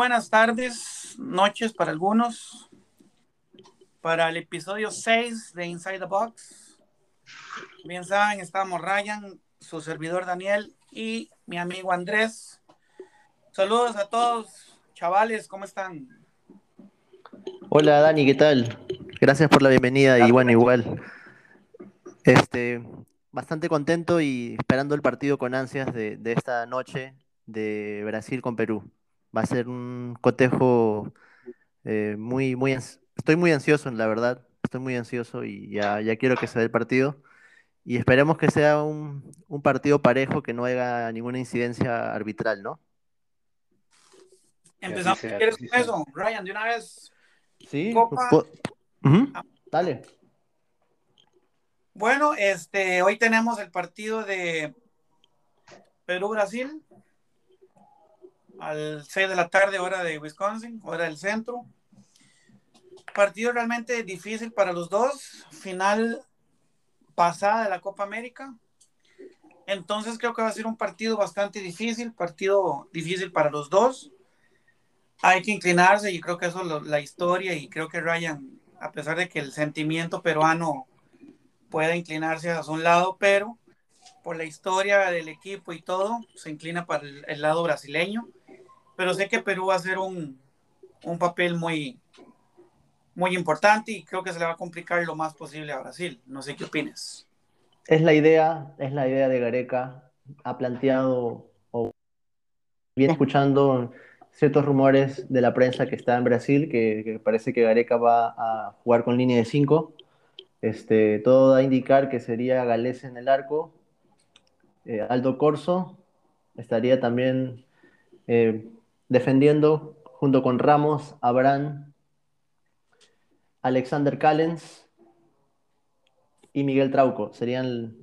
Buenas tardes, noches para algunos. Para el episodio 6 de Inside the Box. Bien saben, estamos Ryan, su servidor Daniel y mi amigo Andrés. Saludos a todos, chavales, ¿cómo están? Hola Dani, ¿qué tal? Gracias por la bienvenida y bueno, igual. Este, bastante contento y esperando el partido con ansias de esta noche de Brasil con Perú. Va a ser un cotejo eh, muy, muy, estoy muy ansioso, la verdad, estoy muy ansioso y ya, ya quiero que se dé el partido. Y esperemos que sea un, un partido parejo, que no haya ninguna incidencia arbitral, ¿no? Empezamos ¿quieres con eso, Ryan, de una vez. Sí, Copa. Dale. Bueno, este, hoy tenemos el partido de Perú-Brasil al 6 de la tarde, hora de Wisconsin, hora del centro. Partido realmente difícil para los dos. Final pasada de la Copa América. Entonces creo que va a ser un partido bastante difícil, partido difícil para los dos. Hay que inclinarse y creo que eso es la historia y creo que Ryan, a pesar de que el sentimiento peruano pueda inclinarse hacia un lado, pero por la historia del equipo y todo, se inclina para el lado brasileño pero sé que Perú va a hacer un, un papel muy, muy importante y creo que se le va a complicar lo más posible a Brasil. No sé qué opinas. Es la idea, es la idea de Gareca. Ha planteado o viene escuchando ciertos rumores de la prensa que está en Brasil, que, parece que Gareca va a jugar con línea de 5. Este, todo da a indicar que sería Galés en el arco, eh, Aldo Corso, estaría también eh, defendiendo junto con Ramos, Abraham, Alexander Callens y Miguel Trauco. Serían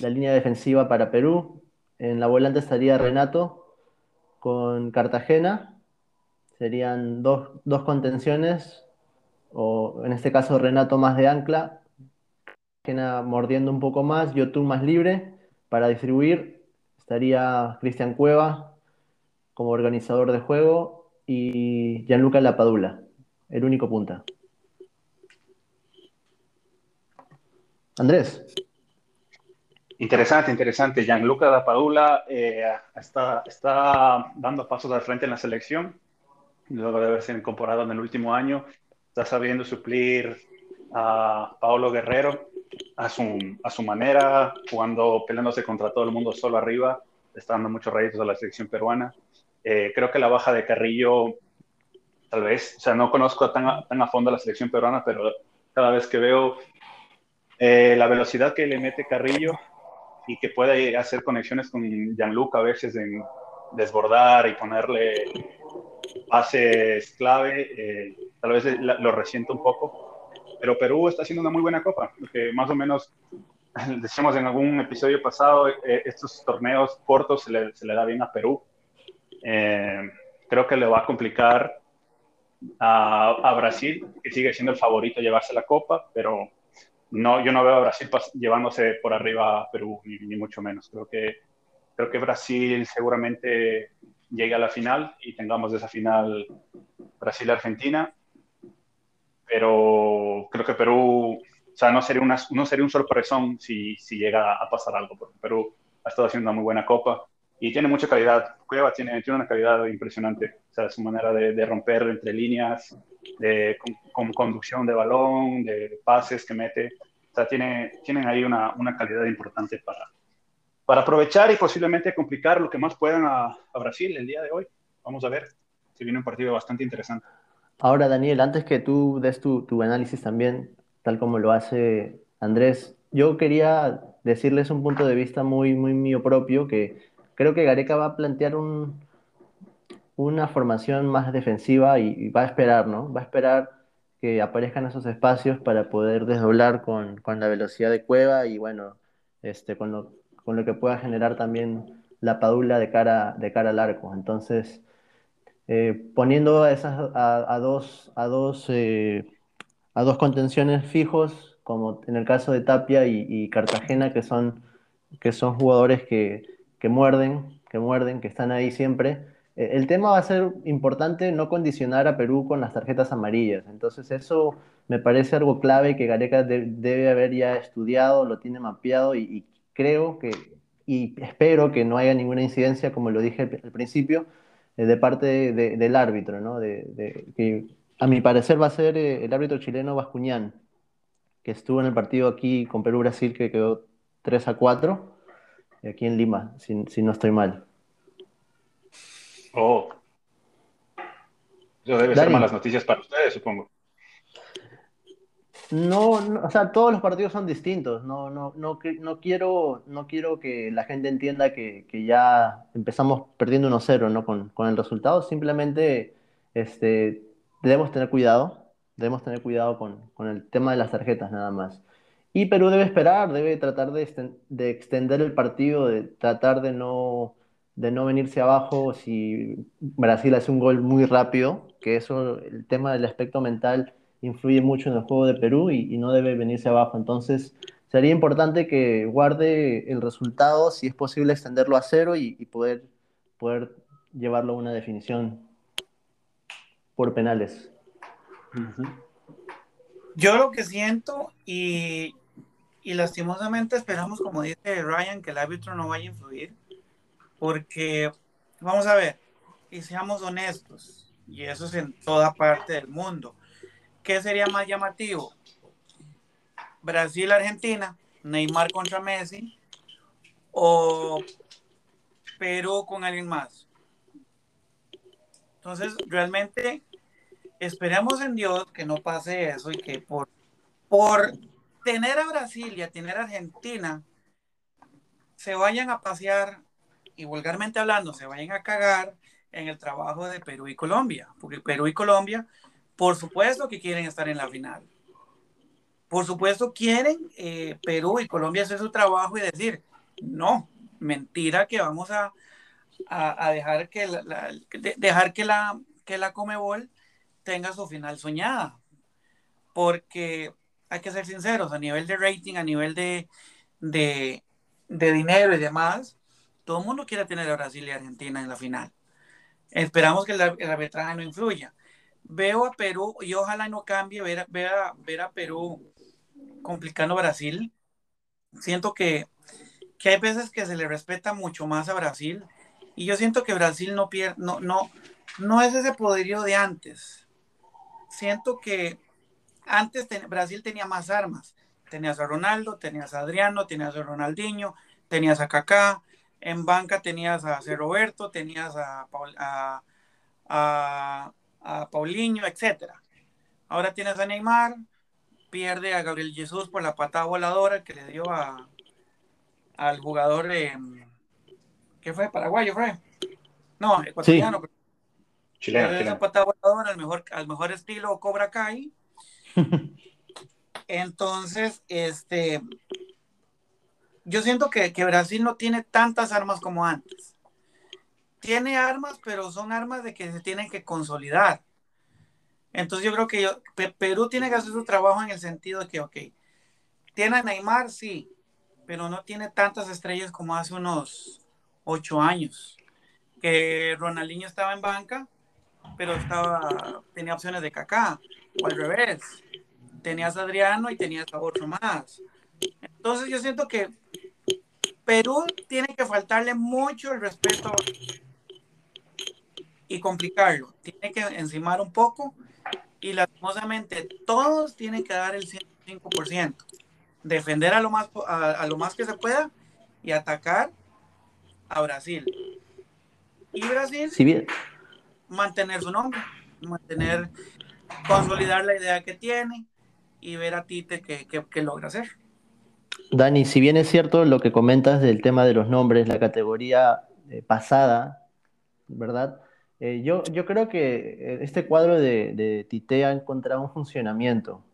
la línea defensiva para Perú. En la volante estaría Renato con Cartagena. Serían dos, contenciones, o en este caso Renato más de ancla, Cartagena mordiendo un poco más, Yotun más libre para distribuir. Estaría Cristian Cueva como organizador de juego y Gianluca Lapadula, el único punta. Andrés. Interesante, interesante. Gianluca Lapadula eh, está, dando pasos al frente en la selección, luego de haberse incorporado en el último año. Está sabiendo suplir a Paolo Guerrero a su, a su manera, jugando, peleándose contra todo el mundo solo arriba, está dando muchos réditos a la selección peruana. Eh, creo que la baja de Carrillo, tal vez, o sea, no conozco tan a, tan a fondo la selección peruana, pero cada vez que veo eh, la velocidad que le mete Carrillo y que puede hacer conexiones con Gianluca a veces en desbordar y ponerle pases clave, eh, tal vez lo resiento un poco. Pero Perú está haciendo una muy buena copa, porque más o menos decíamos en algún episodio pasado, estos torneos cortos se le, se le, da bien a Perú. Eh, creo que le va a complicar a, Brasil, que sigue siendo el favorito a llevarse la copa, pero no, yo no veo a Brasil llevándose por arriba a Perú, ni, mucho menos. Creo que, creo que Brasil seguramente llegue a la final y tengamos esa final Brasil-Argentina, pero creo que Perú, o sea, no sería, una, no sería un sorpresón si, si llega a pasar algo, porque Perú ha estado haciendo una muy buena copa y tiene mucha calidad. Cueva tiene, tiene una calidad impresionante. O sea, su manera de, de romper entre líneas, de con, conducción de balón, de pases que mete. O sea, tiene, tienen ahí una, una, calidad importante para, para aprovechar y posiblemente complicar lo que más puedan a, a Brasil el día de hoy. Vamos a ver. Se viene un partido bastante interesante. Ahora, Daniel, antes que tú des tu, tu análisis también, tal como lo hace Andrés, yo quería decirles un punto de vista muy, muy mío propio que creo que Gareca va a plantear un, una formación más defensiva y, va a esperar, ¿no? Va a esperar que aparezcan esos espacios para poder desdoblar con, la velocidad de Cueva y bueno, este, con, lo, que pueda generar también la padula de cara, de cara al arco. Entonces, eh, poniendo a, esas, a, dos, a, dos, eh, a dos contenciones fijos, como en el caso de Tapia y, Cartagena, que son jugadores que, que muerden, que muerden, que están ahí siempre. eh, el tema va a ser importante no condicionar a Perú con las tarjetas amarillas. Entonces eso me parece algo clave que Gareca debe haber ya estudiado, lo tiene mapeado y, creo que, y espero que no haya ninguna incidencia, como lo dije al principio, eh, de parte del árbitro, ¿no? Que a mi parecer va a ser eh, el árbitro chileno Bascuñán, que estuvo en el partido aquí con Perú-Brasil que quedó 3 a 4, aquí en Lima, si no estoy mal. Oh. Eso debe ser malas noticias para ustedes, supongo. No, o sea, todos los partidos son distintos. No, no, no, no, quiero, no quiero que la gente entienda que, ya empezamos perdiendo 1-0 ¿no? Con, con, el resultado. Simplemente este, debemos tener cuidado. Debemos tener cuidado con, con, el tema de las tarjetas, nada más. Y Perú debe esperar, debe tratar de, de extender el partido, de tratar de no de no venirse abajo si Brasil hace un gol muy rápido, que eso, el tema del aspecto mental influye mucho en el juego de Perú y, no debe venirse abajo. Entonces, sería importante que guarde el resultado, si es posible extenderlo a cero y, poder, poder llevarlo a una definición por penales. Yo lo que siento y, y lastimosamente esperamos, como dice Ryan, que el árbitro no vaya a influir porque, vamos a ver, y seamos honestos, y eso es en toda parte del mundo, ¿qué sería más llamativo? Brasil-Argentina, Neymar contra Messi, o Perú con alguien más. Entonces, realmente esperemos en Dios que no pase eso y que por, por tener a Brasil y a tener a Argentina, se vayan a pasear y vulgarmente hablando, se vayan a cagar en el trabajo de Perú y Colombia, porque Perú y Colombia, por supuesto que quieren estar en la final. Por supuesto quieren eh, Perú y Colombia hacer su trabajo y decir, no, mentira que vamos a, a, dejar que la, dejar que la que la Comebol tenga su final soñada. Porque hay que ser sinceros, a nivel de rating, a nivel de, de, dinero y demás, todo el mundo quiere tener a Brasil y Argentina en la final. Esperamos que el, arbitraje no influya. Veo a Perú y ojalá no cambie ver, ver a Perú complicando a Brasil. Siento que, que hay veces que se le respeta mucho más a Brasil y yo siento que Brasil no pierde, no, no, no es ese poderío de antes. Siento que antes Brasil tenía más armas. Tenías a Ronaldo, tenías a Adriano, tenías a Ronaldinho, tenías a Kaká, en banca tenías a C. Roberto, tenías a, a, a, Paulinho, etc. Ahora tienes a Neymar, pierde a Gabriel Jesús por la patada voladora que le dio a, al jugador, eh, ¿qué fue? Paraguayo, fue. No, ecuatoriano. Sí. Chileno, esa patada voladora al mejor, al mejor estilo Cobra Kai. Entonces, este, yo siento que, Brasil no tiene tantas armas como antes. Tiene armas, pero son armas de que se tienen que consolidar. Entonces yo creo que Perú tiene que hacer su trabajo en el sentido de que, ok, tiene a Neymar, sí, pero no tiene tantas estrellas como hace unos ocho años. Que Ronaldinho estaba en banca, pero estaba, tenía opciones de Kaká, o al revés. Tenías a Adriano y tenías a otro más. Entonces yo siento que Perú tiene que faltarle mucho el respeto y complicarlo. Tiene que encimar un poco y lastimosamente todos tienen que dar el 105%. Defender a lo más, a, lo más que se pueda y atacar a Brasil. Y Brasil mantener su nombre, mantener, consolidar la idea que tiene y ver a Tite qué logra hacer. Dani, si bien es cierto lo que comentas del tema de los nombres, la categoría eh, pasada, ¿verdad? Eh, yo, yo creo que eh, este cuadro de, de, Tite ha encontrado un funcionamiento,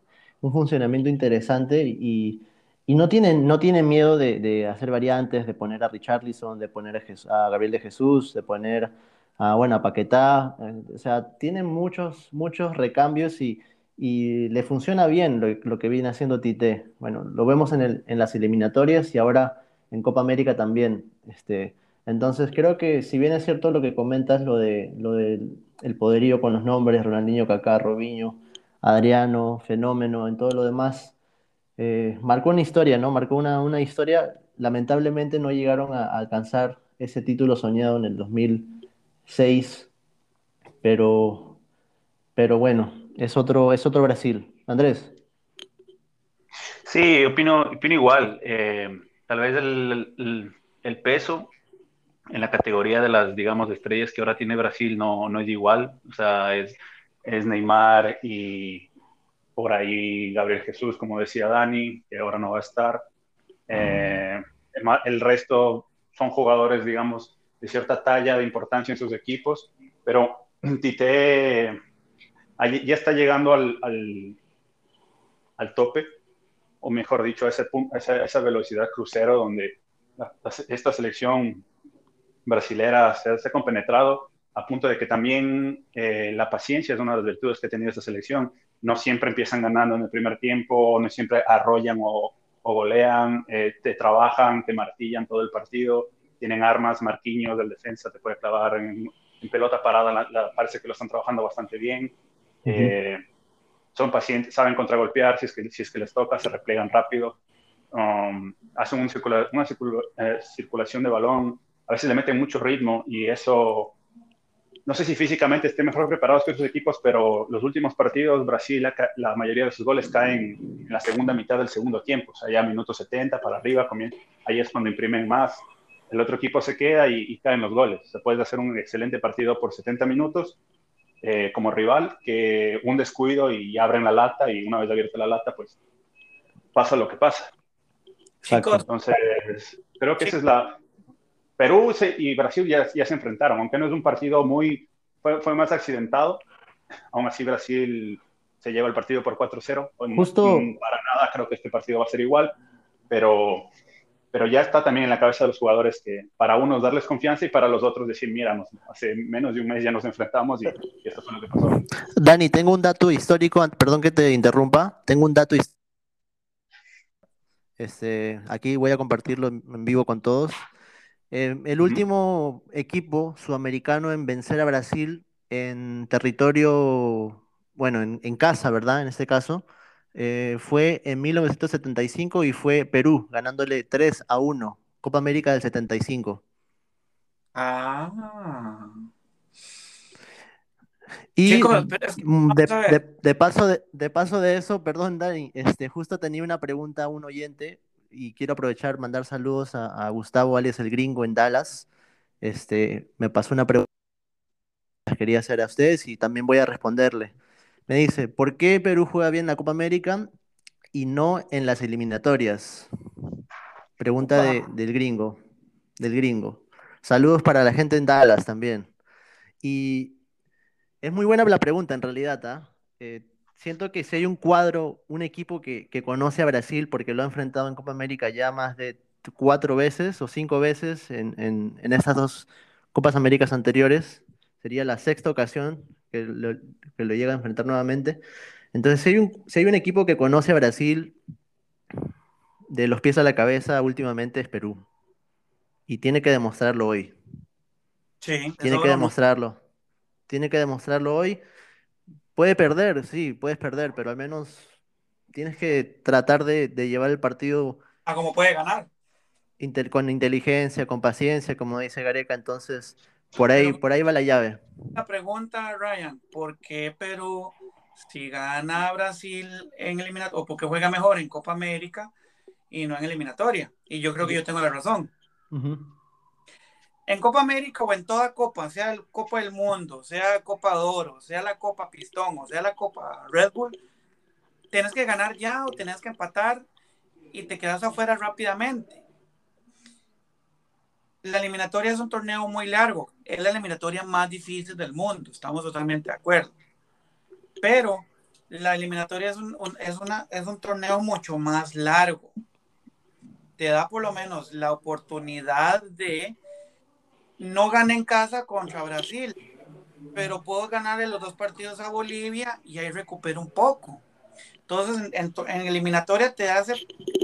un funcionamiento interesante y, y no, tienen, no tienen miedo de, de, hacer variantes, de poner a Richarlison, de poner a, Gabriel de Jesús, de poner a, bueno, a Paquetá, o sea, tienen muchos, muchos recambios y, y le funciona bien lo, que viene haciendo Tite. Bueno, lo vemos en, el, en, las eliminatorias y ahora en Copa América también. Este, Entonces creo que si bien es cierto lo que comentas, lo de lo del el poderío con los nombres, Ronaldinho, Kaká, Robinho, Adriano, Fenómeno, en todo lo demás, eh, marcó una historia, ¿no? Marcó una, una historia. Lamentablemente no llegaron a, a alcanzar ese título soñado en el 2006, pero, pero bueno, es otro, es otro Brasil. Andrés. Sí, opino, opino igual. Eh, tal vez el, el, peso en la categoría de las, digamos, estrellas que ahora tiene Brasil no, no es igual. O sea, es, es Neymar y por ahí Gabriel Jesús, como decía Dani, que ahora no va a estar. Eh, el, el, resto son jugadores, digamos, de cierta talla, de importancia en sus equipos, pero Tite ya está llegando al, al, tope, o mejor dicho, a, ese a esa, velocidad crucero donde esta selección brasilera se, ha compenetrado a punto de que también eh, la paciencia es una de las virtudes que ha tenido esta selección. No siempre empiezan ganando en el primer tiempo, no siempre arrollan o, o golean, eh, te trabajan, te martillan todo el partido, tienen armas, Marquinhos del defensa te puede clavar en, pelota parada, parece que lo están trabajando bastante bien. Uh -huh. eh, son pacientes, saben contragolpear si es que, si es que les toca, se replegan rápido, um, hacen un circula, una circula, eh, circulación de balón, a veces le meten mucho ritmo y eso, no sé si físicamente estén mejor preparados que otros equipos, pero los últimos partidos, Brasil, la, la mayoría de sus goles caen en la segunda mitad del segundo tiempo, o sea, ya minutos 70 para arriba, ahí es cuando imprimen más, el otro equipo se queda y, y caen los goles. Se puede hacer un excelente partido por 70 minutos eh, como rival, que un descuido y abren la lata y una vez abierta la lata, pues pasa lo que pasa. Chicos. Entonces, creo que esa es la... Perú y Brasil ya, ya, se enfrentaron, aunque no es un partido muy... Fue, fue más accidentado. Aún así, Brasil se lleva el partido por 4-0. Justo. Para nada, creo que este partido va a ser igual, pero pero ya está también en la cabeza de los jugadores que para unos darles confianza y para los otros decir, mira, nos, hace menos de un mes ya nos enfrentamos y, y, esto fue lo que pasó. Dani, tengo un dato histórico, perdón que te interrumpa, tengo un dato histórico. Este, aquí voy a compartirlo en vivo con todos. Eh, el último uh -huh. equipo sudamericano en vencer a Brasil en territorio, bueno, en, en casa, ¿verdad? En este caso, eh, fue en 1975 y fue Perú, ganándole 3 a 1, Copa América del 75. Ah. Y Chicos, es que, de, de, de, paso de, de, paso de eso, perdón, Dani, este, justo tenía una pregunta a un oyente y quiero aprovechar, mandar saludos a, a Gustavo alias el gringo en Dallas. Este, me pasó una pregunta que quería hacer a ustedes y también voy a responderle. Me dice, ¿por qué Perú juega bien la Copa América y no en las eliminatorias? Pregunta de, del gringo, del gringo. Saludos para la gente en Dallas también. Y es muy buena la pregunta en realidad. ¿eh? Eh, siento que si hay un cuadro, un equipo que, que, conoce a Brasil porque lo ha enfrentado en Copa América ya más de cuatro veces o cinco veces en, en, en estas dos Copas Américas anteriores, sería la sexta ocasión que lo, que lo llega a enfrentar nuevamente. Entonces, si hay, un, si hay un equipo que conoce a Brasil de los pies a la cabeza últimamente es Perú. Y tiene que demostrarlo hoy. Sí, tiene que demostrarlo. Tiene que demostrarlo hoy. Puede perder, sí, puedes perder, pero al menos tienes que tratar de, de llevar el partido. A como puede ganar. Inter, con inteligencia, con paciencia, como dice Gareca. Entonces, por ahí, Pero, por ahí va la llave. La pregunta, Ryan, ¿por qué Perú, si gana Brasil en eliminatoria, o porque juega mejor en Copa América y no en eliminatoria? Y yo creo que yo tengo la razón. Uh -huh. En Copa América o en toda Copa, sea el Copa del Mundo, sea Copa de Oro, sea la Copa Pistón o sea la Copa Red Bull, tienes que ganar ya o tienes que empatar y te quedas afuera rápidamente la eliminatoria es un torneo muy largo, es la eliminatoria más difícil del mundo, estamos totalmente de acuerdo. Pero la eliminatoria es un, es, una, es un torneo mucho más largo. Te da por lo menos la oportunidad de no ganar en casa contra Brasil, pero puedo ganar en los dos partidos a Bolivia y ahí recupero un poco. Entonces, en, en, en eliminatoria te hace,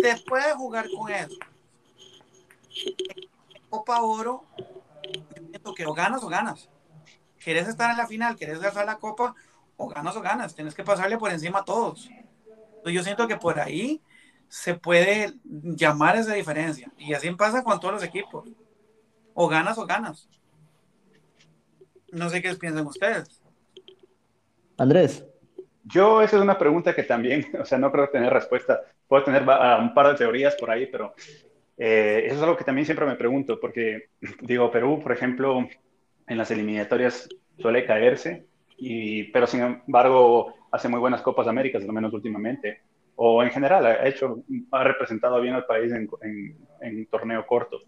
te puede jugar con eso Copa Oro porque o ganas o ganas. Quieres estar en la final, quieres ganar la copa, o ganas o ganas. Tienes que pasarle por encima a todos. Yo siento que por ahí se puede llamar esa diferencia. Y así pasa con todos los equipos. O ganas o ganas. No sé qué piensan ustedes. Andrés. Yo, esa es una pregunta que también, o sea, no creo tener respuesta. Puedo tener un par de teorías por ahí, pero eh, eso es algo que también siempre me pregunto, porque digo, Perú, por ejemplo, en las eliminatorias suele caerse, y, pero sin embargo hace muy buenas Copas Américas, al menos últimamente, o en general ha hecho, ha representado bien al país en, en, torneo corto.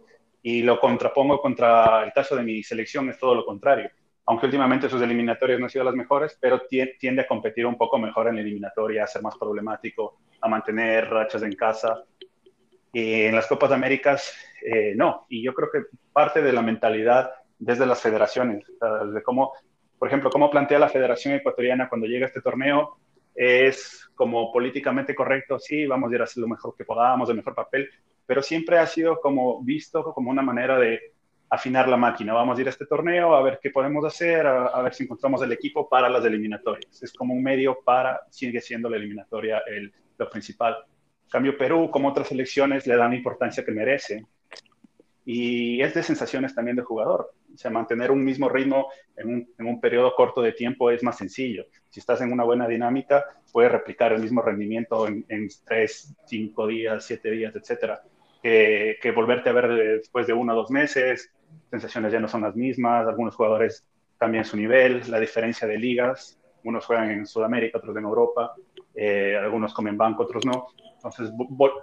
Y lo contrapongo contra el caso de mi selección, es todo lo contrario. Aunque últimamente sus eliminatorias no han sido las mejores, pero tiende a competir un poco mejor en la eliminatoria, a ser más problemático, a mantener rachas en casa. En las Copas Américas, eh, no. Y yo creo que parte de la mentalidad desde las federaciones, de cómo, por ejemplo, cómo plantea la Federación Ecuatoriana cuando llega este torneo, es como políticamente correcto, sí, vamos a ir a hacer lo mejor que podamos, el mejor papel, pero siempre ha sido como visto como una manera de afinar la máquina. Vamos a ir a este torneo a ver qué podemos hacer, a, ver si encontramos el equipo para las eliminatorias. Es como un medio para, sigue siendo la eliminatoria el, lo principal. Cambio, Perú, como otras selecciones, le dan la importancia que merece y es de sensaciones también de jugador. O sea, mantener un mismo ritmo en un, en un, periodo corto de tiempo es más sencillo. Si estás en una buena dinámica, puedes replicar el mismo rendimiento en, en tres, cinco días, siete días, etcétera. Que, que, volverte a ver después de uno o dos meses, sensaciones ya no son las mismas, algunos jugadores cambian su nivel, la diferencia de ligas, unos juegan en Sudamérica, otros en Europa, eh, algunos comen banco, otros no. Entonces,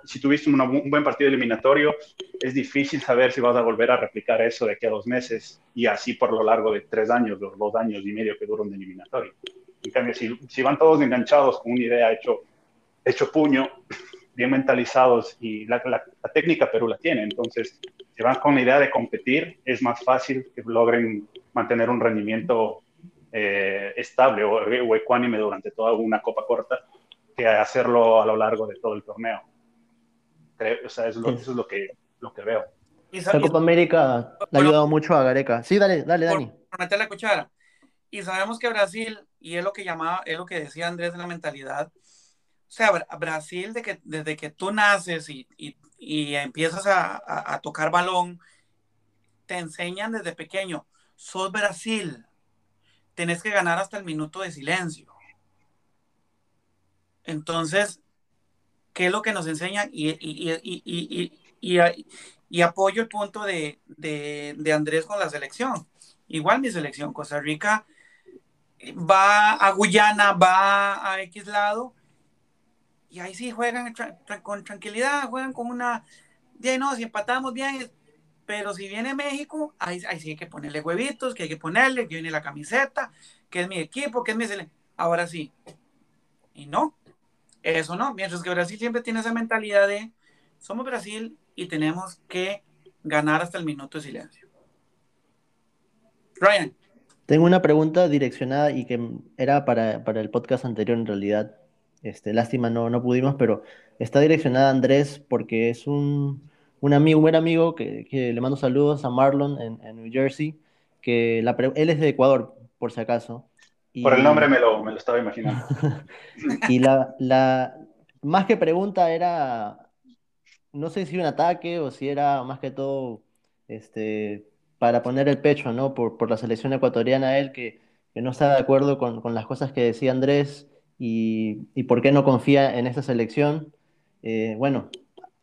si tuviste un buen partido eliminatorio, es difícil saber si vas a volver a replicar eso de aquí a dos meses y así por lo largo de tres años, los dos años y medio que dura un eliminatorio. En cambio, si, si van todos enganchados con una idea hecho, hecho puño, bien mentalizados y la, la, técnica Perú la tiene, entonces si van con la idea de competir, es más fácil que logren mantener un rendimiento eh, estable o, o ecuánime durante toda una copa corta que hacerlo a lo largo de todo el torneo. o sea, eso, es lo que, lo que veo. La Copa América le ha ayudado mucho a Gareca. Sí, dale, dale, Dani. Por, meter la cuchara. Y sabemos que Brasil, y es lo que llamaba, es lo que decía Andrés de la mentalidad, o sea, Brasil, de que, desde que tú naces y, y, y empiezas a, a, a, tocar balón, te enseñan desde pequeño, sos Brasil, tenés que ganar hasta el minuto de silencio. Entonces, ¿qué es lo que nos enseñan? Y, y, y apoyo el punto de, de, de, Andrés con la selección. Igual mi selección, Costa Rica va a Guyana, va a X lado, y ahí sí juegan con tranquilidad, juegan con una... Bien, no, si empatamos bien, pero si viene México, ahí, ahí sí hay que ponerle huevitos, que hay que ponerle, que viene la camiseta, que es mi equipo, que es mi selección. Ahora sí. Y no, eso no, mientras que Brasil siempre tiene esa mentalidad de somos Brasil y tenemos que ganar hasta el minuto de silencio. Ryan. Tengo una pregunta direccionada y que era para, para el podcast anterior en realidad. Este, lástima, no, no pudimos, pero está direccionada a Andrés porque es un, un amigo, un buen amigo que, le mando saludos a Marlon en, New Jersey, que él es de Ecuador, por si acaso, y... Por el nombre me lo, me lo estaba imaginando. y la, la, más que pregunta era, no sé si un ataque o si era más que todo este, para poner el pecho, ¿no? Por, por la selección ecuatoriana, él que, que no está de acuerdo con, con, las cosas que decía Andrés y, y por qué no confía en esta selección. Eh, bueno,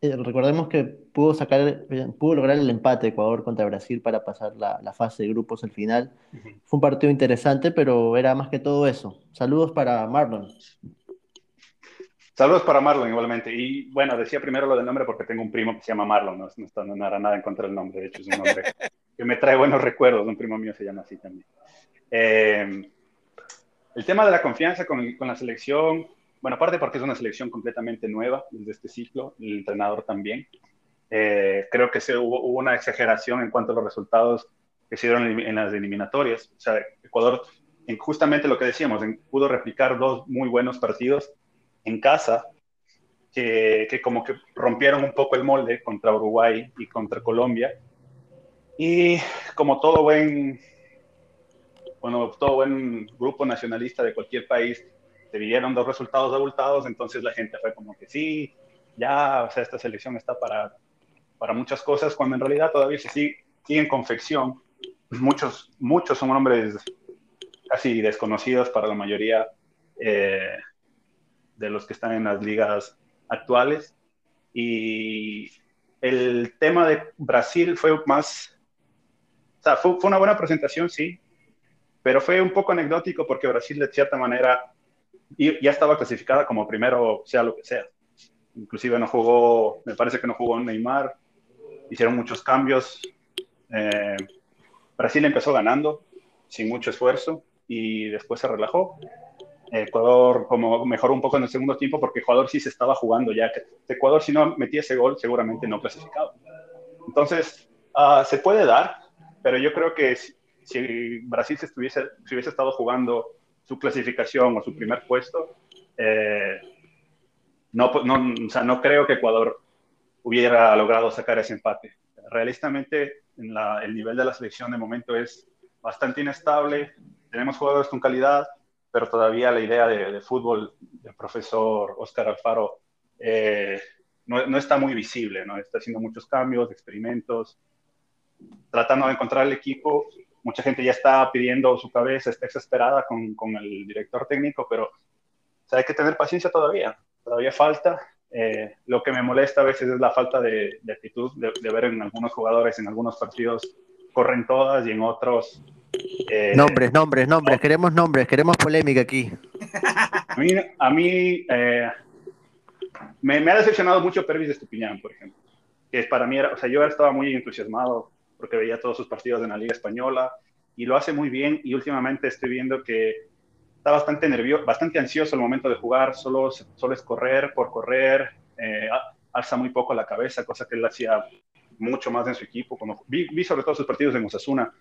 eh, recordemos que pudo sacar, pudo lograr el empate Ecuador contra Brasil para pasar la, la fase de grupos al final. Uh -huh. Fue un partido interesante, pero era más que todo eso. Saludos para Marlon. Saludos para Marlon igualmente. Y bueno, decía primero lo del nombre porque tengo un primo que se llama Marlon, no, no, está, no era nada en contra del nombre, de hecho es un nombre que me trae buenos recuerdos, un primo mío se llama así también. Eh, el tema de la confianza con, con la selección, bueno, aparte porque es una selección completamente nueva desde este ciclo, el entrenador también. Eh, creo que se, hubo, hubo, una exageración en cuanto a los resultados que se dieron en, en las eliminatorias. O sea, Ecuador, en justamente lo que decíamos, en, pudo replicar dos muy buenos partidos en casa, que, que, como que rompieron un poco el molde contra Uruguay y contra Colombia. Y como todo buen, bueno, todo buen grupo nacionalista de cualquier país, se vieron dos resultados abultados, entonces la gente fue como que sí, ya, o sea, esta selección está para, para muchas cosas, cuando en realidad todavía se sigue, sigue en confección. Muchos, muchos son hombres casi desconocidos para la mayoría eh, de los que están en las ligas actuales. Y el tema de Brasil fue más, o sea, fue, fue, una buena presentación, sí, pero fue un poco anecdótico porque Brasil de cierta manera ya estaba clasificada como primero, sea lo que sea. Inclusive no jugó, me parece que no jugó Neymar, hicieron muchos cambios. Eh, Brasil empezó ganando sin mucho esfuerzo y después se relajó. Ecuador como mejoró un poco en el segundo tiempo porque Ecuador sí se estaba jugando ya. Que Ecuador si no metía ese gol seguramente no clasificaba. Entonces, uh, se puede dar, pero yo creo que si, si Brasil se estuviese, si hubiese estado jugando su clasificación o su primer puesto, eh, no, no, o sea, no creo que Ecuador hubiera logrado sacar ese empate. Realistamente, el nivel de la selección de momento es bastante inestable. Tenemos jugadores con calidad, pero todavía la idea de, de fútbol del profesor Oscar Alfaro eh, no, no, está muy visible, ¿no? Está haciendo muchos cambios, experimentos, tratando de encontrar el equipo. Mucha gente ya está pidiendo su cabeza, está exasperada con, con el director técnico, pero o sea, hay que tener paciencia todavía. Todavía falta. Eh, lo que me molesta a veces es la falta de, de actitud, de, de, ver en algunos jugadores, en algunos partidos, corren todas y en otros eh, nombres, nombres, nombres, no. queremos nombres, queremos polémica aquí. A mí, a mí eh, me, me, ha decepcionado mucho Pervis de Estupiñán, por ejemplo. Que para mí, era, o sea, yo estaba muy entusiasmado porque veía todos sus partidos en la Liga Española y lo hace muy bien. Y últimamente estoy viendo que está bastante nervioso, bastante ansioso al momento de jugar, solo, solo es correr por correr, eh, alza muy poco la cabeza, cosa que él hacía mucho más en su equipo. Cuando vi, vi sobre todo sus partidos en Osasuna,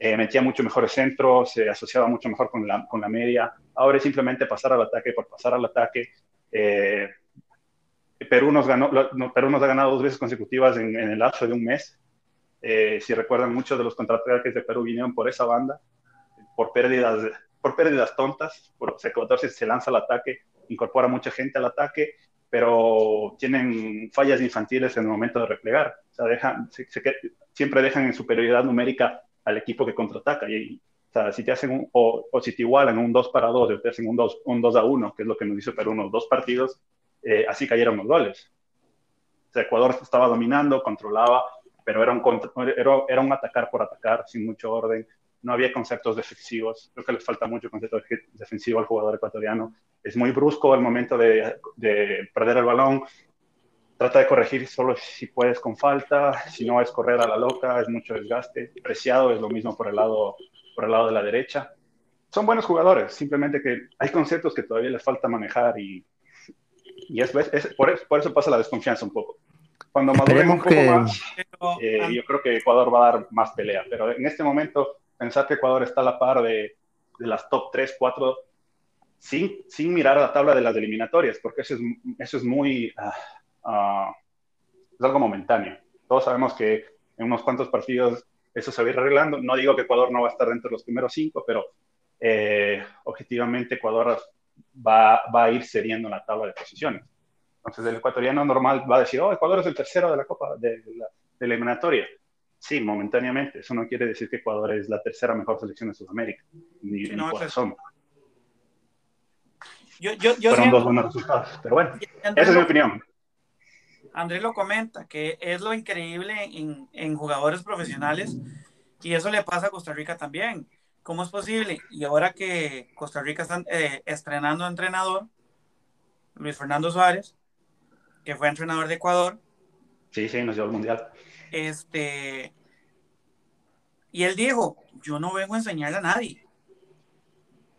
eh, metía mucho mejores centros, se asociaba mucho mejor con la, con la media. Ahora es simplemente pasar al ataque por pasar al ataque. Eh, Perú, nos ganó, no, Perú nos ha ganado dos veces consecutivas en, en el lapso de un mes. Eh, si recuerdan, muchos de los contraataques de Perú vinieron por esa banda, por pérdidas, por pérdidas tontas. Por, Ecuador se, lanza al ataque, incorpora mucha gente al ataque, pero tienen fallas infantiles en el momento de replegar. O sea, dejan, se, se, siempre dejan en superioridad numérica al equipo que contraataca. Y, o sea, si te hacen un, o, o, si te igualan un 2 para 2, o te hacen un 2, un 2 a 1, que es lo que nos hizo Perú unos dos partidos, eh, así cayeron los goles. O sea, Ecuador estaba dominando, controlaba, pero era un, era, era un atacar por atacar, sin mucho orden. No había conceptos defensivos. Creo que les falta mucho concepto defensivo al jugador ecuatoriano. Es muy brusco al momento de, de perder el balón, trata de corregir solo si puedes con falta, si no es correr a la loca, es mucho desgaste. Preciado es lo mismo por el lado, por el lado de la derecha. Son buenos jugadores, simplemente que hay conceptos que todavía les falta manejar y, y es, es por, eso, por, eso, pasa la desconfianza un poco. Cuando maduren un poco que... más, eh, yo creo que Ecuador va a dar más pelea, pero en este momento pensar que Ecuador está a la par de, de las top 3, 4, sin, sin mirar a la tabla de las eliminatorias, porque eso es, eso es muy... Uh, Uh, es algo momentáneo. Todos sabemos que en unos cuantos partidos eso se va a ir arreglando. No digo que Ecuador no va a estar dentro de los primeros cinco, pero eh, objetivamente Ecuador va, va, a ir cediendo en la tabla de posiciones. Entonces el ecuatoriano normal va a decir, oh, Ecuador es el tercero de la Copa de, de la, de la eliminatoria. Sí, momentáneamente. Eso no quiere decir que Ecuador es la tercera mejor selección de Sudamérica. Ni, sí, no, por son. Yo, yo, yo Fueron dos buenos resultados. Pero bueno, esa es mi opinión. Andrés lo comenta, que es lo increíble en, en, jugadores profesionales y eso le pasa a Costa Rica también. ¿Cómo es posible? Y ahora que Costa Rica está eh, estrenando entrenador, Luis Fernando Suárez, que fue entrenador de Ecuador. Sí, sí, nos dio el mundial. Este, y él dijo, yo no vengo a enseñarle a nadie.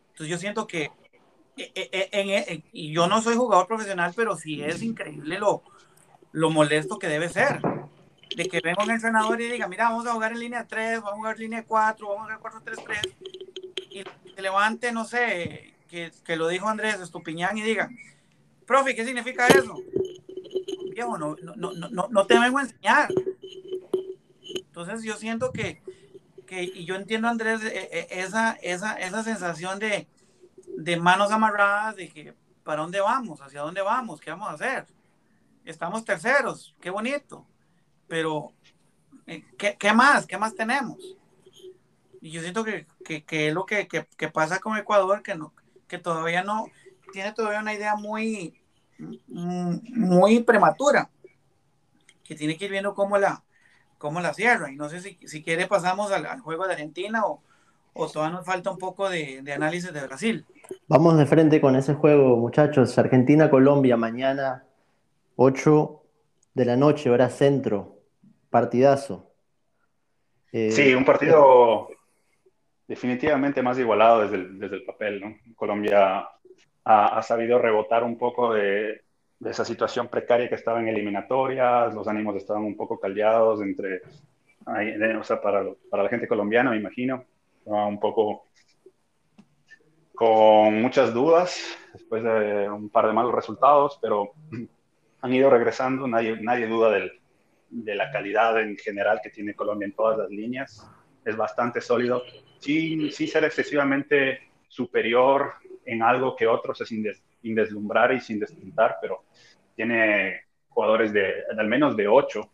Entonces yo siento que, eh, en, en, y yo no soy jugador profesional, pero sí es increíble lo, lo molesto que debe ser. De que venga un entrenador y diga, mira, vamos a jugar en línea 3, vamos a jugar en línea 4, vamos a jugar 4-3-3, y se levante, no sé, que, que, lo dijo Andrés Estupiñán y diga, profe, ¿qué significa eso? Viejo, no, no, no, no, te vengo a enseñar. Entonces yo siento que, que y yo entiendo, Andrés, e- e- esa, esa, esa sensación de, de manos amarradas, de que para dónde vamos, hacia dónde vamos, qué vamos a hacer. Estamos terceros, qué bonito, pero eh, ¿qué, qué más? ¿Qué más tenemos? Y yo siento que, que, que es lo que, que, pasa con Ecuador, que, no, que todavía no, tiene todavía una idea muy, muy prematura, que tiene que ir viendo cómo la, cómo la cierra. Y no sé si, si quiere pasamos al, al juego de Argentina o, o todavía nos falta un poco de, de análisis de Brasil. Vamos de frente con ese juego, muchachos. Argentina-Colombia, mañana, 8 de la noche, hora centro. Partidazo. Eh, Sí, un partido definitivamente más igualado desde el, desde el papel, ¿no? Colombia ha, ha sabido rebotar un poco de, de, esa situación precaria que estaba en eliminatorias, los ánimos estaban un poco caldeados entre, o sea, para, para la gente colombiana, me imagino, un poco con muchas dudas después de un par de malos resultados, pero han ido regresando, nadie, nadie duda del, de la calidad en general que tiene Colombia en todas las líneas, es bastante sólido, sin, sin ser excesivamente superior en algo que otros, sin, des, sin deslumbrar y sin despuntar, pero tiene jugadores de, de al menos de 8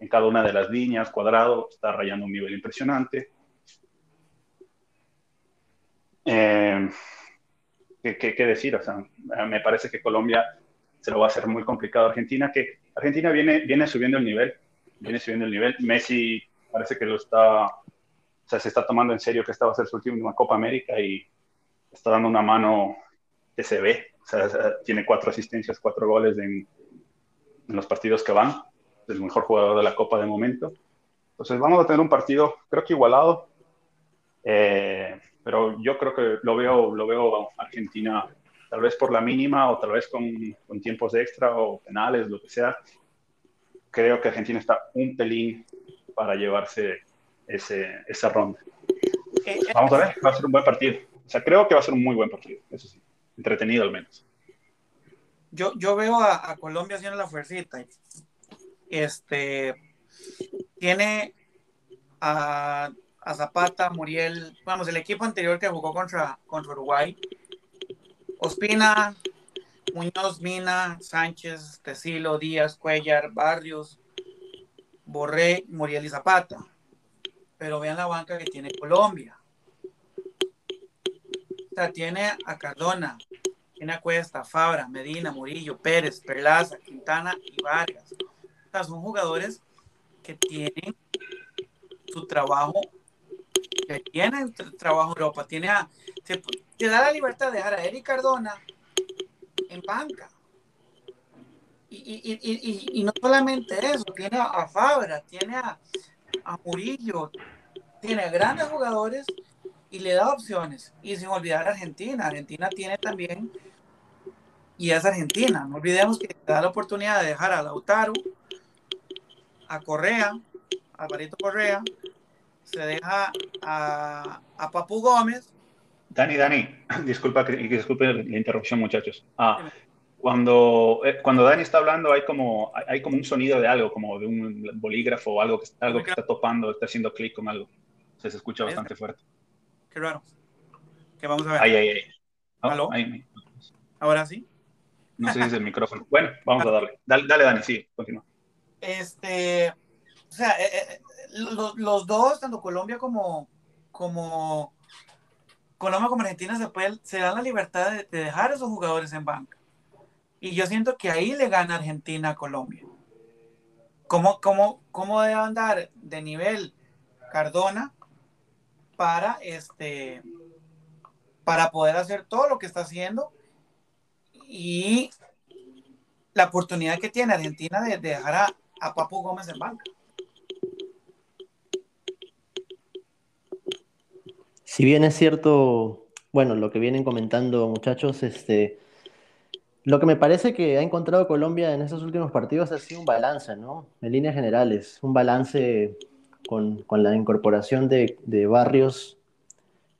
en cada una de las líneas, cuadrado, está rayando un nivel impresionante. Eh, ¿qué, qué, qué, decir? O sea, me parece que Colombia se lo va a hacer muy complicado a Argentina, que Argentina viene, viene subiendo el nivel, viene subiendo el nivel. Messi parece que lo está, o sea, se está tomando en serio que esta va a ser su última Copa América y está dando una mano que se ve. O sea, tiene cuatro asistencias, cuatro goles en, en los partidos que van. Es el mejor jugador de la Copa de momento. Entonces vamos a tener un partido, creo que igualado. Eh, pero yo creo que lo veo, lo veo Argentina tal vez por la mínima o tal vez con, con, tiempos extra o penales, lo que sea. Creo que Argentina está un pelín para llevarse ese, esa ronda. Vamos a ver, va a ser un buen partido. O sea, creo que va a ser un muy buen partido, eso sí. Entretenido al menos. Yo, yo veo a, a Colombia haciendo la fuercita. Este tiene a Zapata, Muriel, vamos, el equipo anterior que jugó contra, contra Uruguay, Ospina, Muñoz, Mina, Sánchez, Tecilo, Díaz, Cuellar, Barrios, Borré, Muriel y Zapata. Pero vean la banca que tiene Colombia. Tiene a Cardona, tiene a Cuesta, Fabra, Medina, Murillo, Pérez, Perlaza, Quintana y Vargas. O son jugadores que tienen su trabajo que tiene trabajo en Europa, tiene a, te, te, da la libertad de dejar a Eric Cardona en banca. Y, y, y, y, no solamente eso, tiene a Fabra, tiene a, a Murillo, tiene a grandes jugadores y le da opciones. Y sin olvidar a Argentina, Argentina tiene también, y es Argentina, no olvidemos que da la oportunidad de dejar a Lautaro, a Correa, a Alvarito Correa, se deja a, a, Papu Gómez. Dani, Dani, disculpa, disculpe la interrupción, muchachos. Ah, cuando, eh, cuando Dani está hablando hay como, hay como un sonido de algo, como de un bolígrafo o algo que, algo que está topando, está haciendo clic con algo. Se escucha bastante fuerte. Qué raro. Que vamos a ver. Ahí, ahí, ahí. Oh, ¿Aló? Ahí. ¿Ahora sí? No sé si es el micrófono. Bueno, vamos a darle. Dale, dale Dani, sí, continúa. Este, o sea, eh, eh, los, los, dos, tanto Colombia como, como Colombia como Argentina, se, puede, se dan la libertad de, de, dejar a esos jugadores en banca. Y yo siento que ahí le gana Argentina a Colombia. ¿Cómo, cómo, cómo debe andar de nivel Cardona para, este, para poder hacer todo lo que está haciendo? Y la oportunidad que tiene Argentina de, de dejar a, a Papu Gómez en banca. Si bien es cierto, bueno, lo que vienen comentando muchachos, este, lo que me parece que ha encontrado Colombia en estos últimos partidos ha sido un balance, ¿no? En líneas generales, un balance con, con la incorporación de, de Barrios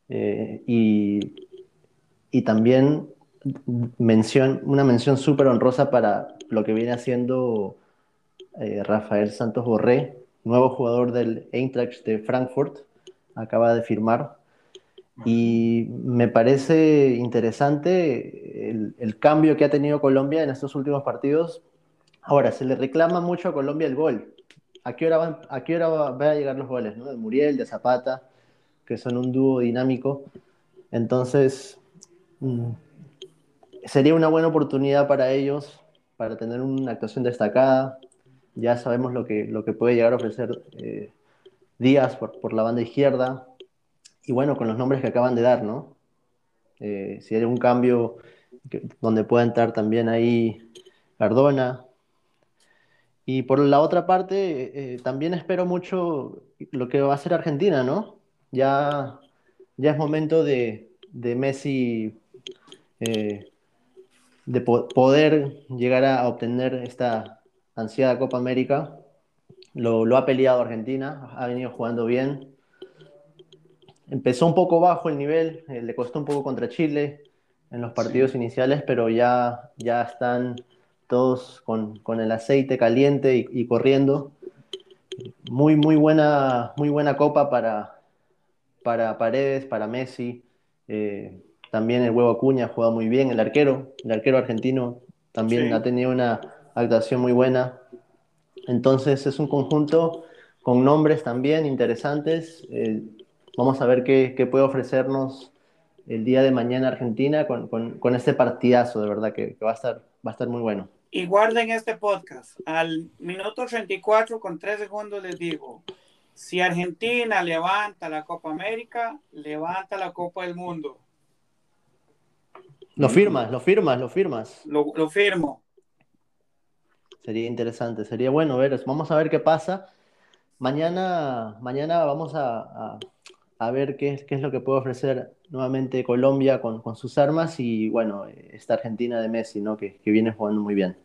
eh, y, y, también mención, una mención súper honrosa para lo que viene haciendo eh, Rafael Santos Borré, nuevo jugador del Eintracht de Frankfurt, acaba de firmar. Y me parece interesante el, el, cambio que ha tenido Colombia en estos últimos partidos. Ahora, se le reclama mucho a Colombia el gol. ¿A qué hora van, a, a llegar los goles? ¿no? De Muriel, de Zapata, que son un dúo dinámico. Entonces, mm, sería una buena oportunidad para ellos, para tener una actuación destacada. Ya sabemos lo que, lo que puede llegar a ofrecer eh, Díaz por, por la banda izquierda, y bueno, con los nombres que acaban de dar, ¿no? Eh, si hay un cambio donde pueda entrar también ahí Cardona. Y por la otra parte, eh, también espero mucho lo que va a hacer Argentina, ¿no? Ya, ya es momento de, de Messi eh, de poder llegar a obtener esta ansiada Copa América. Lo, lo ha peleado Argentina, ha venido jugando bien, empezó un poco bajo el nivel, eh, le costó un poco contra Chile en los partidos iniciales, pero ya, ya están todos con, con el aceite caliente y, corriendo. Muy, muy buena, muy buena copa para, para Paredes, para Messi. Eh, también el huevo Acuña jugado muy bien. El arquero, el arquero argentino también ha tenido una actuación muy buena. Entonces es un conjunto con nombres también interesantes. Eh, Vamos a ver qué, qué puede ofrecernos el día de mañana Argentina con, con, con este partidazo, de verdad, que, que, va, a estar, va a estar muy bueno. Y guarden este podcast. Al minuto 34 con 3 segundos les digo, si Argentina levanta la Copa América, levanta la Copa del Mundo. Lo firmas, lo firmas, lo firmas. Lo, lo firmo. Sería interesante, sería bueno ver, vamos a ver qué pasa. Mañana, mañana vamos a, a, a ver qué es, qué es lo que puede ofrecer nuevamente Colombia con, con sus armas y bueno, esta Argentina de Messi, ¿no? que, que viene jugando muy bien.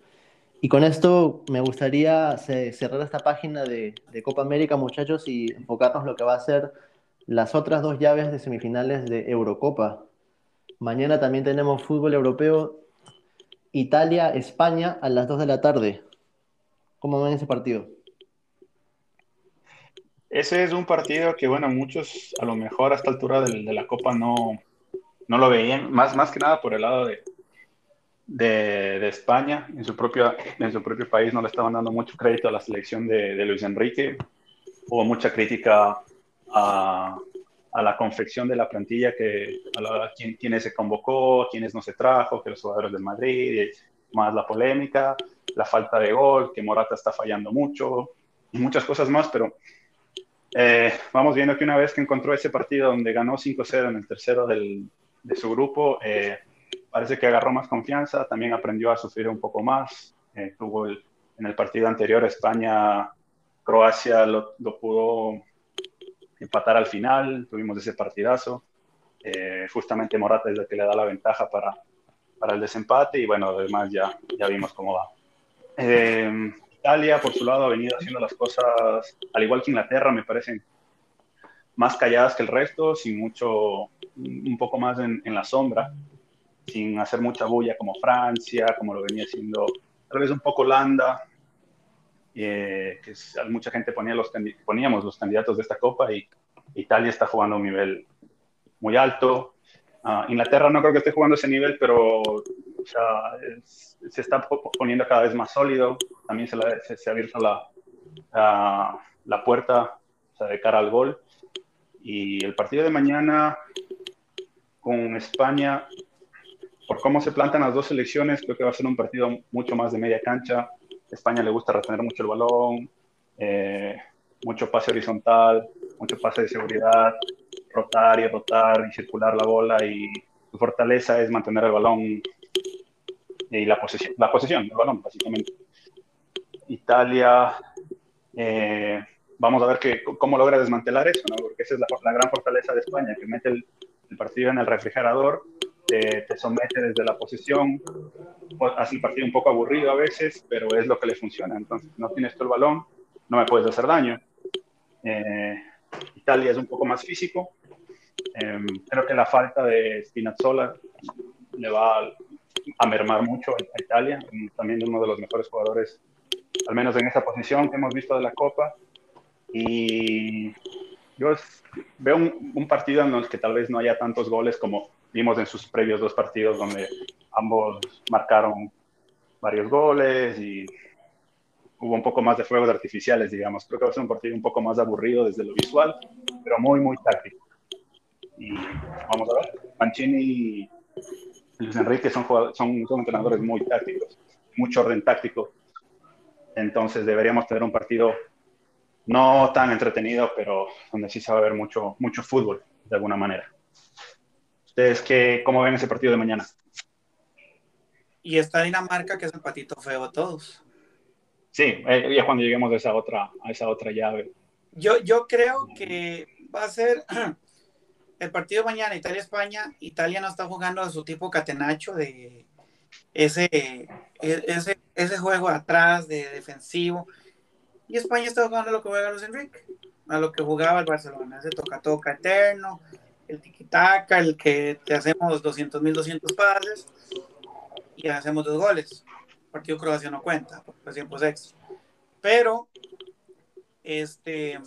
Y con esto me gustaría cerrar esta página de, de, Copa América, muchachos, y enfocarnos lo que va a ser las otras dos llaves de semifinales de Eurocopa. Mañana también tenemos fútbol europeo, Italia, España a las 2 de la tarde. ¿Cómo ven ese partido? Ese es un partido que, bueno, muchos a lo mejor a esta altura de, de la Copa no, no lo veían, más, más que nada por el lado de, de, de, España. En su, propio, en su propio país no le estaban dando mucho crédito a la selección de, de Luis Enrique. Hubo mucha crítica a, a, la confección de la plantilla, que, a, la, a quien, quienes se convocó, a quienes no se trajo, que los jugadores del Madrid, más la polémica, la falta de gol, que Morata está fallando mucho y muchas cosas más, pero eh, vamos viendo que una vez que encontró ese partido donde ganó 5-0 en el tercero del, de su grupo, eh, parece que agarró más confianza, también aprendió a sufrir un poco más. Eh, tuvo el, en el partido anterior España, Croacia lo, lo, pudo empatar al final, tuvimos ese partidazo. Eh, justamente Morata es el que le da la ventaja para, para el desempate y bueno, además ya, ya vimos cómo va. Italia, por su lado, ha venido haciendo las cosas, al igual que Inglaterra, me parecen más calladas que el resto, sin mucho, un poco más en, la sombra, sin hacer mucha bulla como Francia, como lo venía haciendo tal vez un poco Holanda, eh, que mucha gente ponía los, poníamos los candidatos de esta copa y Italia está jugando a un nivel muy alto. Uh, Inglaterra no creo que esté jugando ese nivel, pero se está poniendo cada vez más sólido. También se, ha abierto la, la, puerta o sea, de cara al gol. Y el partido de mañana con España, por cómo se plantan las dos selecciones, creo que va a ser un partido mucho más de media cancha. España le gusta retener mucho el balón, eh, mucho pase horizontal, mucho pase de seguridad, rotar y rotar y circular la bola y su fortaleza es mantener el balón y la posesión, la posesión del balón, básicamente. Italia, eh, vamos a ver que, cómo logra desmantelar eso, porque esa es la, gran fortaleza de España, que mete el, partido en el refrigerador, te, te, somete desde la posesión, hace el partido un poco aburrido a veces, pero es lo que le funciona. Entonces, no tienes tú el balón, no me puedes hacer daño. Eh, Italia es un poco más físico. Eh, creo que la falta de Spinazzola le va a, a mermar mucho a Italia, también uno de los mejores jugadores, al menos en esa posición que hemos visto de la Copa. Y yo veo un, partido en el que tal vez no haya tantos goles como vimos en sus previos dos partidos donde ambos marcaron varios goles y hubo un poco más de fuegos artificiales, digamos. Creo que va a ser un partido un poco más aburrido desde lo visual, pero muy, muy táctico. Y vamos a ver, Mancini y Luis Enrique son, son, son entrenadores muy tácticos, mucho orden táctico. Entonces deberíamos tener un partido no tan entretenido, pero donde sí se va a ver mucho, mucho fútbol, de alguna manera. ¿Ustedes qué, cómo ven ese partido de mañana? Y está Dinamarca, que es el patito feo a todos. Sí, eh, ya cuando lleguemos a esa otra, a esa otra llave. Yo, yo creo que va a ser el partido de mañana, Italia-España. Italia no está jugando a su tipo catenacho de ese, e, ese, ese juego atrás, de defensivo y España está jugando a lo que juega Luis Enrique, a lo que jugaba el Barcelona, ese toca-toca eterno, el tiki-taka, el que te hacemos 200 mil 200 pases y hacemos dos goles. El partido Croacia no cuenta, es tiempos extra. Pero, este,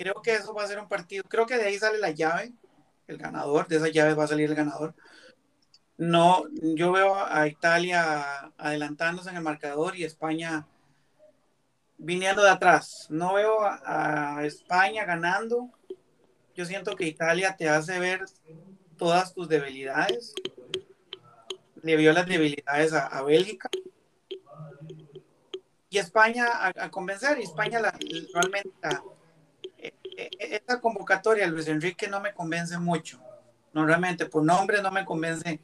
creo que eso va a ser un partido, creo que de ahí sale la llave, el ganador, de esa llave va a salir el ganador. No, yo veo a Italia adelantándose en el marcador y España viniendo de atrás. No veo a, España ganando. Yo siento que Italia te hace ver todas tus debilidades. Le vio las debilidades a, Bélgica. Y España a, convencer. Y España la, realmente e, esta convocatoria Luis Enrique no me convence mucho. No realmente por nombre no me convence,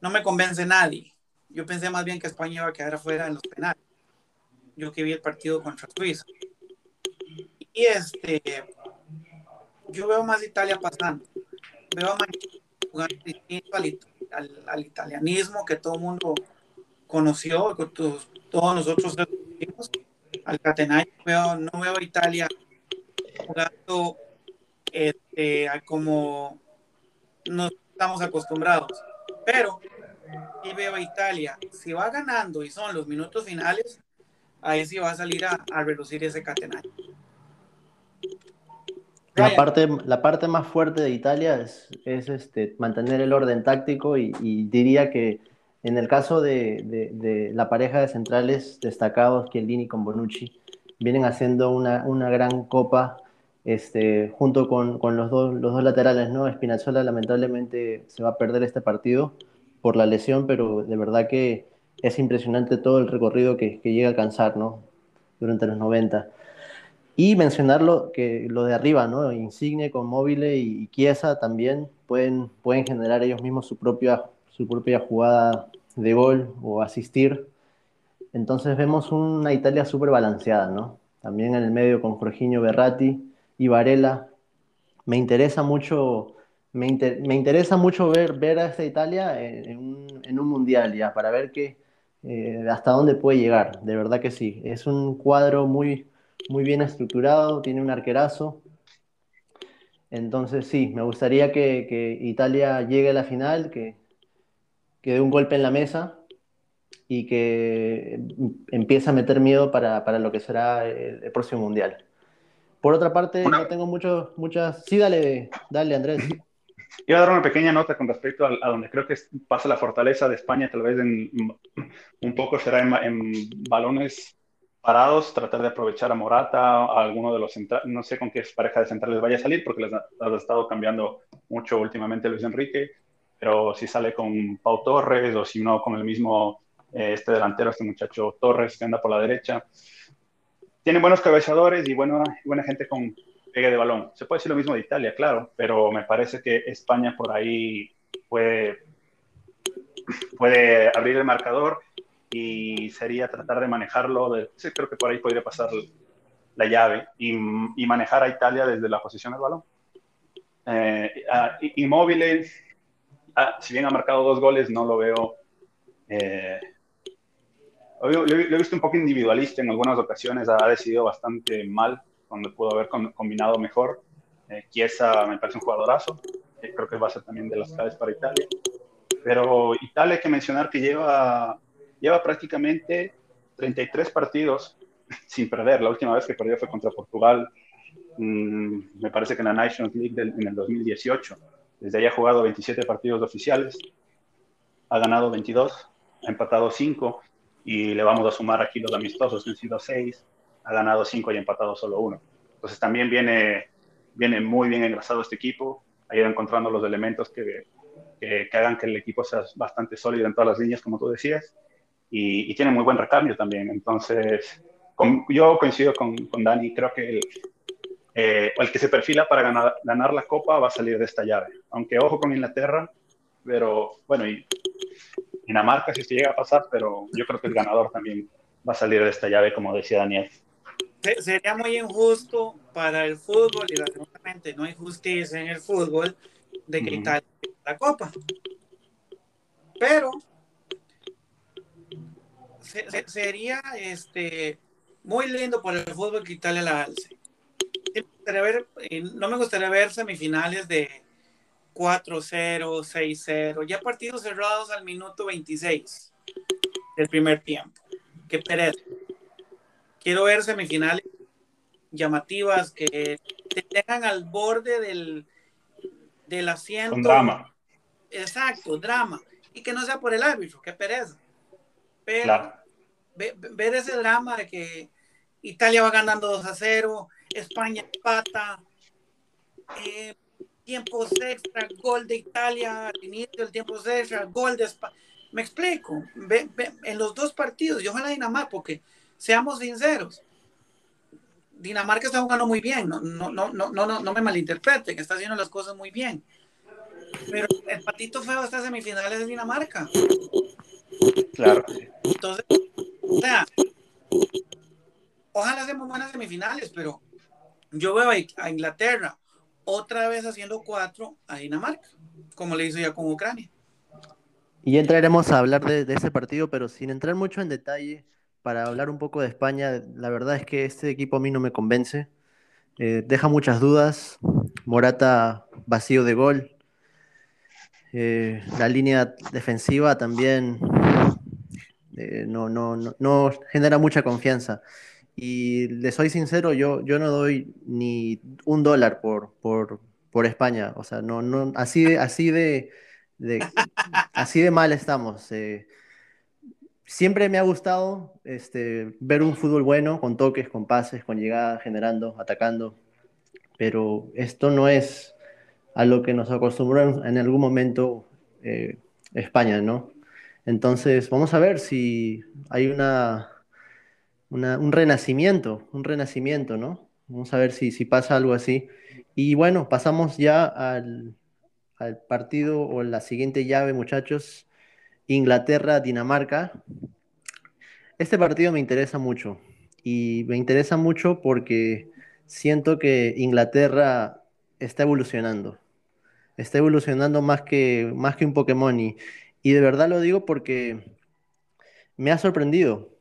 no me convence nadie. Yo pensé más bien que España iba a quedar afuera en los penales yo que vi el partido contra Suiza. Y este, yo veo más Italia pasando. Veo a jugando distinto al, italianismo que todo el mundo conoció, que todos, nosotros al Catenario. Veo, no veo a Italia jugando este, como nos estamos acostumbrados. Pero y veo a Italia, si va ganando y son los minutos finales, ahí sí va a salir a, reducir ese catenario. La parte, la parte más fuerte de Italia es, este, mantener el orden táctico y, diría que en el caso de, la pareja de centrales destacados, Chiellini con Bonucci, vienen haciendo una, gran copa este, junto con, los, dos, los dos laterales. ¿no? Spinazzola lamentablemente se va a perder este partido por la lesión, pero de verdad que es impresionante todo el recorrido que, llega a alcanzar, ¿no? Durante los 90. Y mencionarlo, que lo de arriba, ¿no? Insigne con Mobile y Chiesa también pueden, pueden generar ellos mismos su propia, su propia jugada de gol o asistir. Entonces vemos una Italia súper balanceada, ¿no? También en el medio con Jorginho Berratti y Varela. Me interesa mucho, me, interesa mucho ver, ver a esta Italia en, un, mundial ya, para ver qué, eh, hasta dónde puede llegar, de verdad que sí. Es un cuadro muy, muy bien estructurado, tiene un arquerazo. Entonces sí, me gustaría que, Italia llegue a la final, que, que dé un golpe en la mesa y que empiece a meter miedo para, lo que será el, próximo mundial. Por otra parte, no tengo mucho, muchas... Sí, dale, dale Andrés. Iba a dar una pequeña nota con respecto a, donde creo que pasa la fortaleza de España, tal vez en, un poco será en, balones parados, tratar de aprovechar a Morata, a alguno de los centrales, no sé con qué pareja de centrales vaya a salir, porque les ha, estado cambiando mucho últimamente Luis Enrique, pero si sale con Pau Torres o si no con el mismo, eh, este delantero, este muchacho Torres que anda por la derecha. Tienen buenos cabezadores y buena, buena gente con, pegue de balón. Se puede decir lo mismo de Italia, claro, pero me parece que España por ahí puede, puede abrir el marcador y sería tratar de manejarlo. De, sí, creo que por ahí podría pasar la llave y, y manejar a Italia desde la posición del balón. Eh, inmóvil, ah, si bien ha marcado dos goles, no lo veo. Eh, lo, he visto un poco individualista en algunas ocasiones, ha decidido bastante mal donde pudo haber combinado mejor. Eh, me parece un jugadorazo, eh, creo que va a ser también de las claves para Italia. Pero Italia hay que mencionar que lleva, lleva prácticamente 33 partidos sin perder. La última vez que perdió fue contra Portugal, mm, me parece que en la Nations League en el 2018. Desde ahí ha jugado 27 partidos oficiales, ha ganado 22, ha empatado 5 y le vamos a sumar aquí los amistosos, que han sido 6, ha ganado 5 y empatado solo 1. Entonces también viene, viene muy bien engrasado este equipo, ha ido encontrando los elementos que, que, hagan que el equipo sea bastante sólido en todas las líneas, como tú decías, y, tiene muy buen recambio también. Entonces, yo coincido con, con, Dani, creo que el, eh, el que se perfila para ganar, ganar la Copa va a salir de esta llave. Aunque ojo con Inglaterra, pero bueno, y Dinamarca si esto llega a pasar, pero yo creo que el ganador también va a salir de esta llave, como decía Daniel. Sería muy injusto para el fútbol y lastimosamente no hay justicia en el fútbol de que la copa. Pero sería este muy lindo por el fútbol quitarle la alce. Eh, no me gustaría ver semifinales de 4-0, 6-0, ya partidos cerrados al minuto 26 del primer tiempo. Qué pereza. Quiero ver semifinales llamativas que te tengan al borde del, del asiento. Con drama. Exacto, drama. Y que no sea por el árbitro, qué pereza. Pero ver ese drama de que Italia va ganando 2 a 0, España empata, eh, tiempos extra, gol de Italia al inicio del tiempo extra, gol de España. Me explico, en los dos partidos, yo ojalá Dinamarca, porque seamos sinceros, Dinamarca está jugando muy bien, no, no, no, no, no, no me malinterpreten, está haciendo las cosas muy bien. Pero el patito feo hasta semifinales de Dinamarca. Claro. Entonces, o sea, ojalá hacemos buenas semifinales, pero yo veo a Inglaterra otra vez haciendo cuatro a Dinamarca, como le hizo ya con Ucrania. Y ya entraremos a hablar de, ese partido, pero sin entrar mucho en detalle, para hablar un poco de España, la verdad es que este equipo a mí no me convence. Eh, deja muchas dudas. Morata vacío de gol. Eh, la línea defensiva también eh, no, no, no, no, genera mucha confianza. Y le soy sincero, yo, yo no doy ni un dólar por, por, por España. O sea, no, no, así de, así de, así de mal estamos. Eh. siempre me ha gustado este, ver un fútbol bueno, con toques, con pases, con llegada, generando, atacando. Pero esto no es a lo que nos acostumbró en, algún momento eh, España, ¿no? Entonces, vamos a ver si hay una un renacimiento, un renacimiento, ¿no? Vamos a ver si, si pasa algo así. Y bueno, pasamos ya al, al partido o la siguiente llave, muchachos. Inglaterra-Dinamarca. Este partido me interesa mucho y me interesa mucho porque siento que Inglaterra está evolucionando. Está evolucionando más que, más que un Pokémon y, y de verdad lo digo porque me ha sorprendido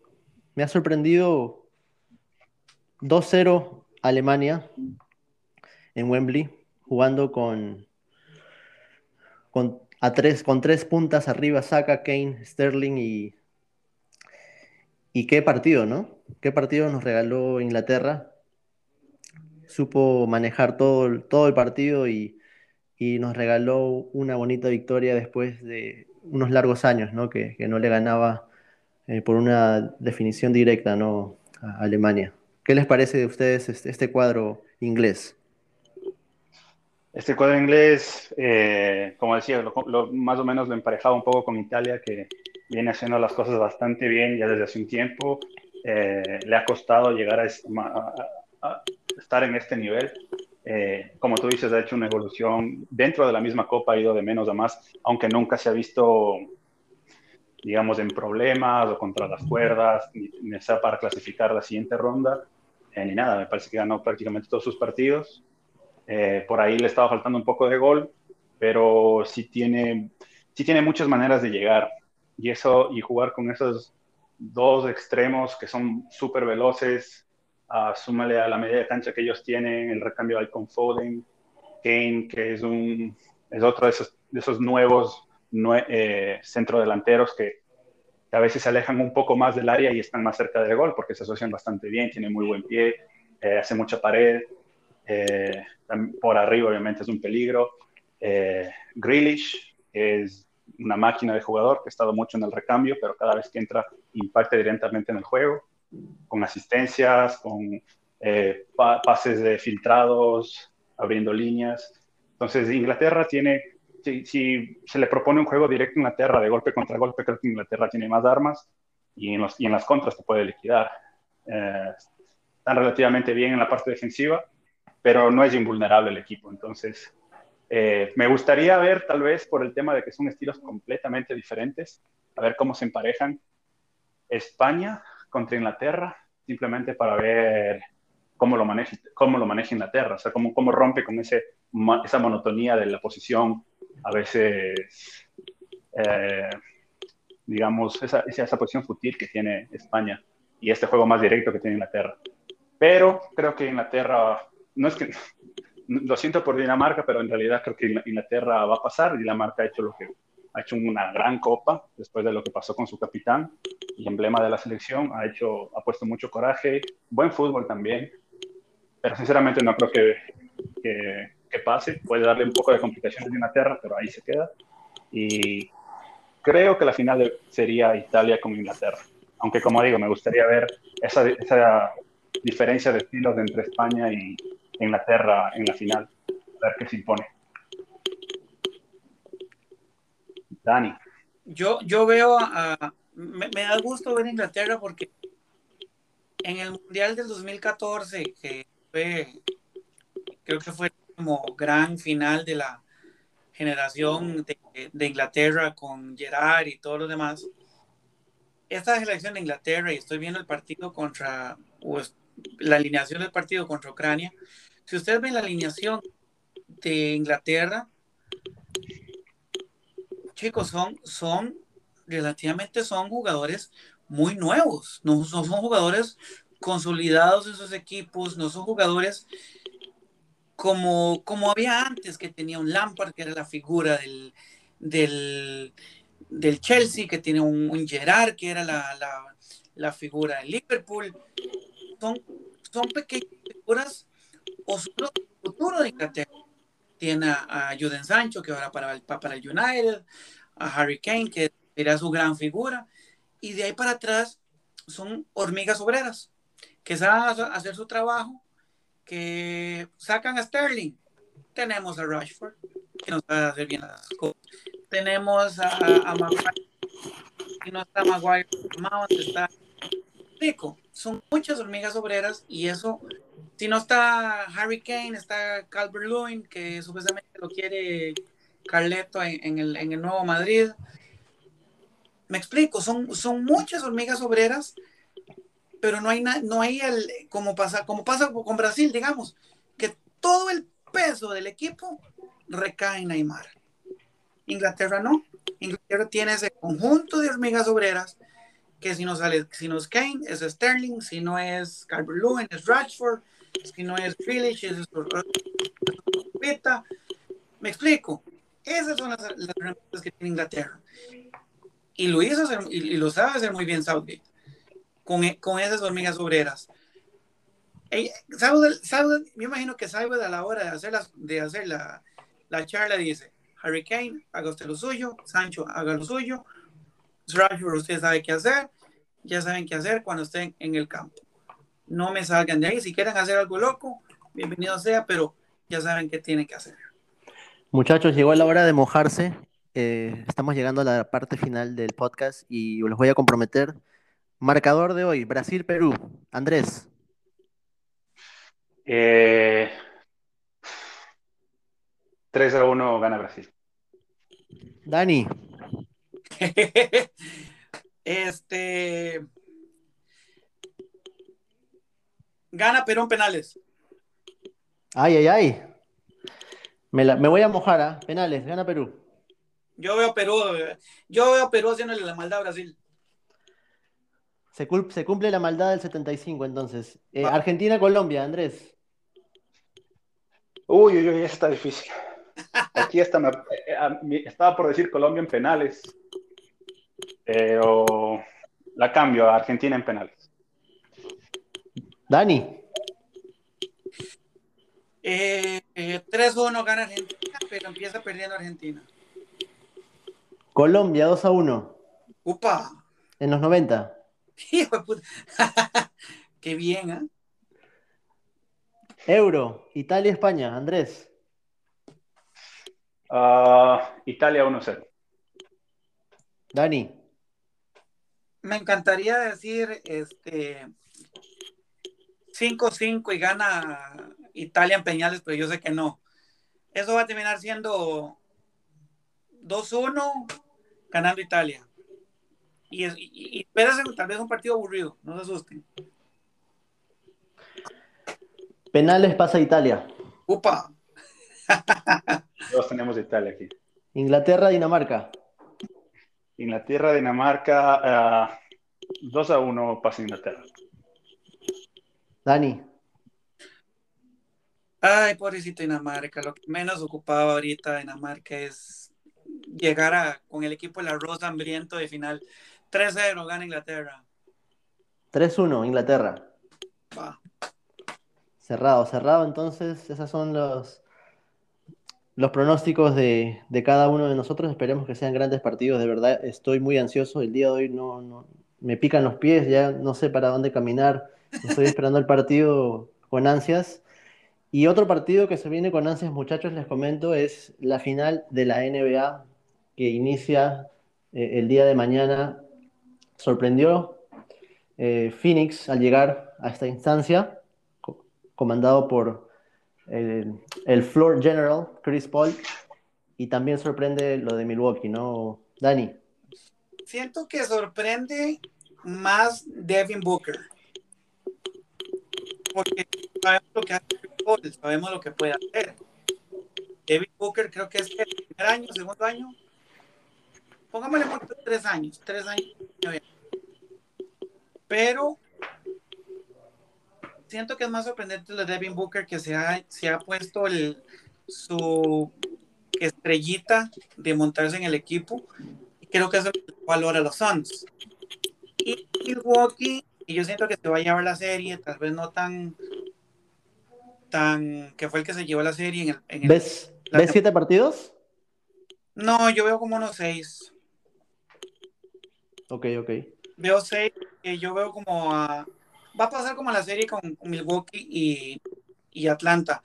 me ha sorprendido 2-0 Alemania en Wembley, jugando con, con, a tres, con tres puntas arriba, Saka, Kane, Sterling y, y qué partido, ¿no? Qué partido nos regaló Inglaterra. Supo manejar todo, todo el partido y, y nos regaló una bonita victoria después de unos largos años, ¿no? Que, que no le ganaba eh, por una definición directa ¿no? a Alemania. ¿Qué les parece de ustedes este, este cuadro inglés? Este cuadro inglés, eh, como decía, más o menos lo emparejaba un poco con Italia, que viene haciendo las cosas bastante bien ya desde hace un tiempo. Eh, le ha costado llegar a, estar en este nivel. como tú dices, ha hecho una evolución dentro de la misma Copa, ha ido de menos a más, aunque nunca se ha visto digamos, en problemas o contra las cuerdas, ni, sea para clasificar la siguiente ronda, eh, ni nada. Me parece que ganó prácticamente todos sus partidos. Eh, por ahí le estaba faltando un poco de gol, pero sí tiene, sí tiene muchas maneras de llegar. Y eso, y jugar con esos dos extremos que son súper veloces, uh, súmale a la media cancha que ellos tienen, el recambio de con Foden, Kane, que es, un, es otro de esos, de esos nuevos eh, centrodelanteros que, a veces se alejan un poco más del área y están más cerca del gol porque se asocian bastante bien, tiene muy buen pie, eh, hace mucha pared, eh, por arriba obviamente es un peligro. Eh, Grealish es una máquina de jugador que ha estado mucho en el recambio, pero cada vez que entra impacta directamente en el juego, con asistencias, con eh, pases de filtrados, abriendo líneas. Entonces Inglaterra tiene, si, se le propone un juego directo a Inglaterra de golpe contra golpe, creo que Inglaterra tiene más armas y en, los, y en las contras te puede liquidar. Eh, están relativamente bien en la parte defensiva, pero no es invulnerable el equipo. Entonces, eh, me gustaría ver, tal vez por el tema de que son estilos completamente diferentes, a ver cómo se emparejan España contra Inglaterra, simplemente para ver cómo lo maneja, cómo lo maneja Inglaterra, o sea, cómo, cómo rompe con ese, esa monotonía de la posición, a veces, eh, digamos, esa, esa posición futil que tiene España y este juego más directo que tiene Inglaterra. Pero creo que Inglaterra, no es que, lo siento por Dinamarca, pero en realidad creo que Inglaterra va a pasar. Dinamarca ha hecho lo que ha hecho una gran copa después de lo que pasó con su capitán y emblema de la selección. Ha hecho, ha puesto mucho coraje, buen fútbol también, pero sinceramente no creo que, que, pase. Puede darle un poco de complicaciones a Inglaterra, pero ahí se queda. Y creo que la final sería Italia con Inglaterra. Aunque como digo, me gustaría ver esa, esa diferencia de estilos entre España y Inglaterra en la final. A ver qué se impone. Dani. Yo, yo veo a, me, da gusto ver Inglaterra porque en el Mundial del 2014, que fue, creo que fue como gran final de la generación de, de Inglaterra con Gerard y todos los demás, esta selección de Inglaterra, y estoy viendo el partido contra, la alineación del partido contra Ucrania, si ustedes ven la alineación de Inglaterra, chicos, son, son relativamente son jugadores muy nuevos, no, son jugadores consolidados en sus equipos, no son jugadores como, como había antes, que tenía un Lampard, que era la figura del, del, del Chelsea, que tiene un, un, Gerard, que era la, la, la figura del Liverpool. Son, son pequeñas figuras o el futuro de Inglaterra. Tiene a, a Juden Sancho, que ahora para el, para el United, a Harry Kane, que era su gran figura, y de ahí para atrás son hormigas obreras, que saben hacer su trabajo, que sacan a Sterling. Tenemos a Rashford, que nos va a hacer bien las cosas. Tenemos a, a Maguire, y no está Maguire, Mount está Rico. Son muchas hormigas obreras y eso si no está Harry Kane, está Calvert Lewin, que supuestamente lo quiere Carleto en, el, en, el, Nuevo Madrid. Me explico, son, son muchas hormigas obreras, pero no hay, no hay el, como pasa, como pasa con Brasil, digamos, que todo el peso del equipo recae en Neymar. Inglaterra no. Inglaterra tiene ese conjunto de hormigas obreras que si no sale, si no es Kane, es Sterling, si no es Calvert Lewin, es Rashford, si no es Grealish, es Me explico. Esas son las, herramientas que tiene Inglaterra. Y lo y, lo sabe hacer muy bien Southgate con, con esas hormigas obreras. Me imagino que Southgate a la hora de hacer, de hacer la, la charla dice, Harry Kane, haga usted lo suyo, Sancho, haga lo suyo, Rashford, usted sabe qué hacer, ya saben qué hacer cuando estén en el campo no me salgan de ahí. Si quieren hacer algo loco, bienvenido sea, pero ya saben qué tienen que hacer. Muchachos, llegó la hora de mojarse. Eh, estamos llegando a la parte final del podcast y los voy a comprometer. Marcador de hoy, Brasil-Perú. Andrés. Eh, 3 a 1 gana Brasil. Dani. este Gana Perú en penales. Ay, ay, ay. Me, voy a mojar, ¿ah? Penales, gana Perú. Yo veo Perú, yo veo Perú haciéndole la maldad a Brasil. Se, cumple la maldad del 75, entonces. Eh, Argentina-Colombia, Andrés. Uy, uy, uy, está difícil. Aquí está, eh, estaba por decir Colombia en penales. pero la cambio a Argentina en penales. Dani, Eh, eh, 3-1 gana Argentina, pero empieza perdiendo Argentina. Colombia 2 a 1 ¡Upa! en los 90. Hijo de puta. Qué bien, ¿ah? Euro, Italia, España. Andrés, Ah, Italia 1-0. Dani, Me encantaría decir este 5-5 y gana Italia en Peñales, pero yo sé que no. Eso va a terminar siendo 2-1 ganando Italia. Y, es- y, y tal vez un partido aburrido, no se asusten. penales pasa Italia. Upa, Todos tenemos Italia aquí. Inglaterra, Dinamarca. Inglaterra, Dinamarca, ah, 2 a 1 pasa Inglaterra. Dani, ay, pobrecito Dinamarca, lo que menos ocupaba ahorita Dinamarca es llegar a, con el equipo de la Rosa hambriento de final. 3-0 gana Inglaterra. 3-1, Inglaterra. Va. Cerrado, cerrado. Entonces, esos son los, los pronósticos de, de cada uno de nosotros. Esperemos que sean grandes partidos. De verdad, estoy muy ansioso. El día de hoy no, no- me pican los pies, ya no sé para dónde caminar. Estoy esperando el partido con ansias. Y otro partido que se viene con ansias, muchachos, les comento, es la final de la NBA que inicia eh, el día de mañana. Sorprendió eh, Phoenix al llegar a esta instancia co- comandado por el, el floor general Chris Paul y también sorprende lo de Milwaukee, ¿no? Dani, Siento que sorprende más Devin Booker. Porque sabemos lo que hace Paul, sabemos lo que puede hacer. Devin Booker creo que es el primer año, segundo año. Pongámosle tres años, tres años. Pero siento que es más sorprendente lo de Devin Booker que se ha, se ha puesto el, su estrellita de montarse en el equipo y creo que eso valora a los Suns. Y Milwaukee, y yo siento que se va a llevar la serie, tal vez no tan, tan, que fue el que se llevó la serie en el... en ¿ves, ¿ves siete partidos? no, yo veo como unos seis. Ok, ok. Veo seis, que yo veo como a- va a pasar como la serie con Milwaukee y, y Atlanta.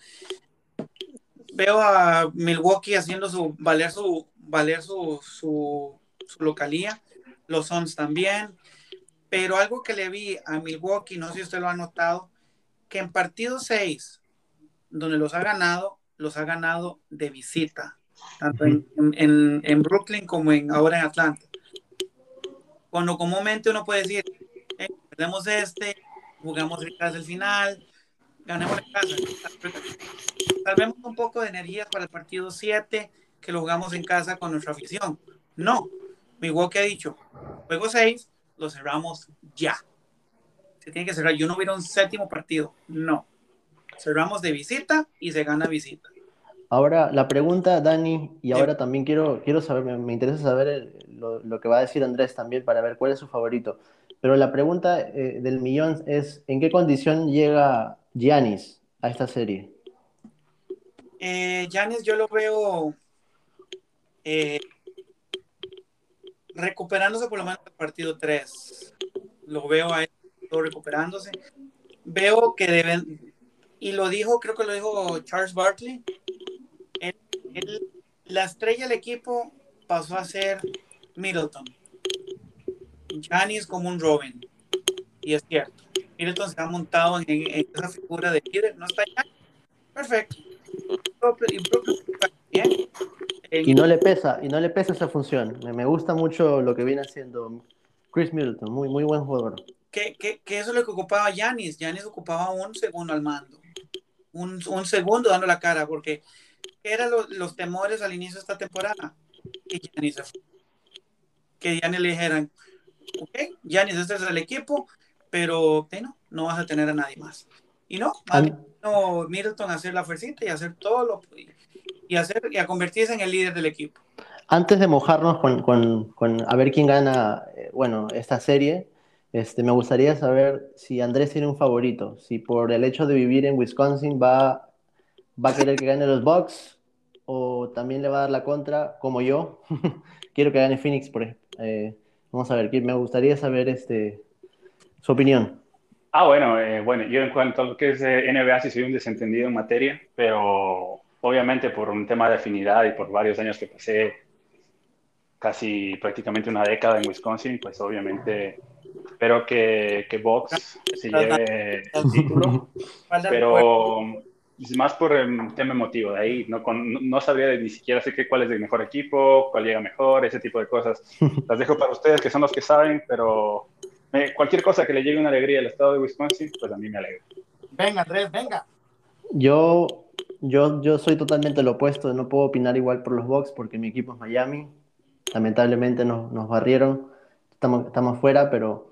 Veo a Milwaukee haciendo su valer su valer su, su, su localía, los Suns también. Pero algo que le vi a Milwaukee, no sé si usted lo ha notado, que en partido 6, donde los ha ganado, los ha ganado de visita, tanto en, en- en Brooklyn como en, ahora en Atlanta. Cuando comúnmente uno puede decir, eh, perdemos este, jugamos en casa el final, ganemos en casa. Salvemos un poco de energía para el partido 7, que lo jugamos en casa con nuestra afición. No, Milwaukee ha dicho, juego 6, lo cerramos ya. Se tiene que cerrar. Yo no hubiera un séptimo partido. No. Cerramos de visita y se gana visita. Ahora, la pregunta, Dani, y ahora también quiero, quiero saber, me, me interesa saber el- lo, que va a decir Andrés también para ver cuál es su favorito. Pero la pregunta eh, del millón es, ¿en qué condición llega Giannis a esta serie? Eh, Giannis, yo lo veo eh, recuperándose por lo menos el partido 3. Lo veo a él recuperándose. Veo que deben, y lo dijo, creo que lo dijo Charles Barkley, la estrella del equipo pasó a ser Middleton. Giannis como un Robin. Y es cierto. Middleton se ha montado en, en esa figura de líder. No está ya. Perfecto. Y Y no le pesa, y no le pesa esa función. Me, me gusta mucho lo que viene haciendo Chris Middleton, muy, muy buen jugador. que, que- que eso es lo que ocupaba Yanis. Yanis ocupaba un segundo al mando. Un, un segundo dando la cara, porque eran los, los temores al inicio de esta temporada. Que Yanis se fue. Que Yanis le dijeran, ok, Yanis, este es el equipo, pero eh, no, no vas a tener a nadie más. Y no, An- no, Middleton a hacer la fuercita y hacer todo lo y hacer y a convertirse en el líder del equipo. Antes de mojarnos con, con- con a ver quién gana bueno, esta serie. Este, me gustaría saber si Andrés tiene un favorito, si por el hecho de vivir en Wisconsin va, va a querer que gane los Bucks o también le va a dar la contra, como yo. Quiero que gane Phoenix, por ejemplo. Eh, vamos a ver, me gustaría saber este, su opinión. Ah, bueno, eh, bueno, yo en cuanto a lo que es NBA sí soy un desentendido en materia, pero obviamente por un tema de afinidad y por varios años que pasé, casi prácticamente una década en Wisconsin, pues obviamente espero que, que Box se lleve el título, pero es más por el tema emotivo, de ahí no, no, sabría ni siquiera sé qué, cuál es el mejor equipo, cuál llega mejor, ese tipo de cosas. Las dejo para ustedes que son los que saben, pero cualquier cosa que le llegue una alegría al estado de Wisconsin, pues a mí me alegra. Venga, Andrés, venga. Yo, yo, yo soy totalmente lo opuesto, no puedo opinar igual por los Bucks porque mi equipo es Miami. Lamentablemente nos, nos barrieron, estamos, estamos fuera, pero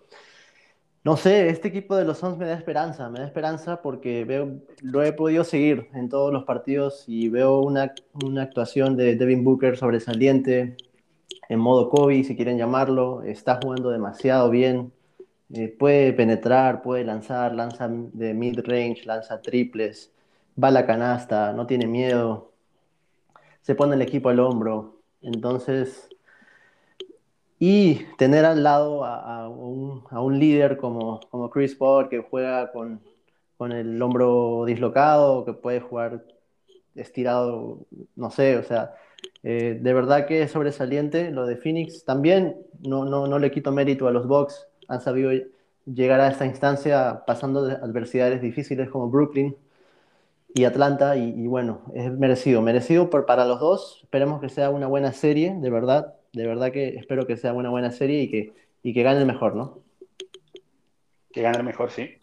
no sé, este equipo de los Suns me da esperanza, me da esperanza porque veo, lo he podido seguir en todos los partidos y veo una, una actuación de Devin Booker sobresaliente, en modo Kobe, si quieren llamarlo, está jugando demasiado bien, eh, puede penetrar, puede lanzar, lanza de mid-range, lanza triples, va a la canasta, no tiene miedo, se pone el equipo al hombro. Entonces, y tener al lado a, un, líder como, como, Chris Paul que juega con, con, el hombro dislocado, que puede jugar estirado, no sé, o sea, eh, de verdad que es sobresaliente lo de Phoenix. También no, no, no le quito mérito a los Bucks han sabido llegar a esta instancia pasando de adversidades difíciles como Brooklyn y Atlanta y, bueno, es merecido, merecido para los dos. Esperemos que sea una buena serie, de verdad, de verdad que espero que sea una buena serie y que, y que gane el mejor, ¿no? Que gane el mejor, sí.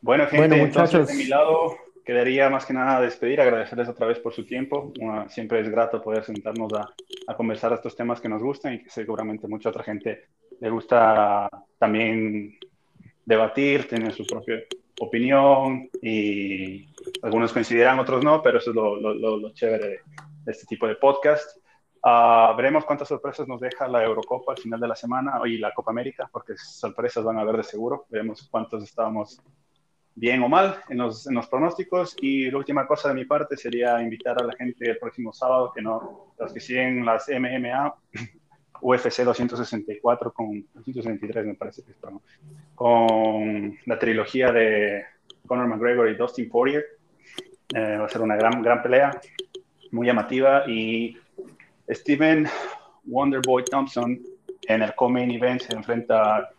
Bueno, gente, bueno, muchachos. de mi lado quedaría más que nada despedir, agradecerles otra vez por su tiempo. siempre es grato poder sentarnos a, a conversar estos temas que nos gustan y que seguramente mucha otra gente le gusta también debatir, tener su propia opinión y algunos coincidirán, otros no, pero eso es lo, lo, chévere de, este tipo de podcast. Uh, veremos cuántas sorpresas nos deja la Eurocopa al final de la semana y la Copa América, porque sorpresas van a haber de seguro. Veremos cuántos estábamos bien o mal en los, en los, pronósticos. Y la última cosa de mi parte sería invitar a la gente el próximo sábado, que no, los que siguen las MMA, UFC 264 con 263 me parece que es, con la trilogía de Conor McGregor y Dustin Poirier. Eh, va a ser una gran, gran pelea, muy llamativa y Steven Wonderboy Thompson en el co-main event se enfrenta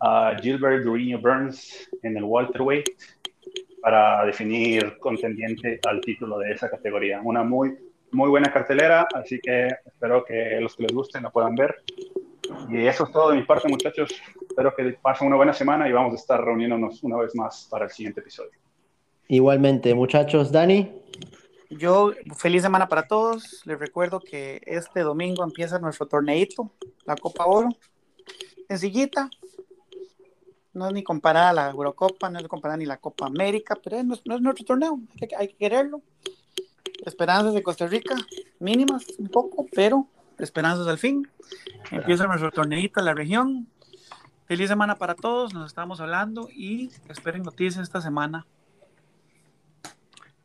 a Gilbert Durinho Burns en el welterweight para definir contendiente al título de esa categoría. Una muy muy buena cartelera, así que espero que los que les gusten la puedan ver. Y eso es todo de mi parte, muchachos. Espero que pasen una buena semana y vamos a estar reuniéndonos una vez más para el siguiente episodio. Igualmente, muchachos. Dani. Yo, feliz semana para todos. Les recuerdo que este domingo empieza nuestro torneito, la Copa Oro. Sencillita. No es ni comparada a la Eurocopa, no es comparada ni la Copa América, pero es, nuestro torneo. hay que quererlo esperanzas de Costa Rica, mínimas un poco, pero esperanzas al fin. Empieza nuestro torneito en la región. Feliz semana para todos, nos estamos hablando y esperen noticias esta semana.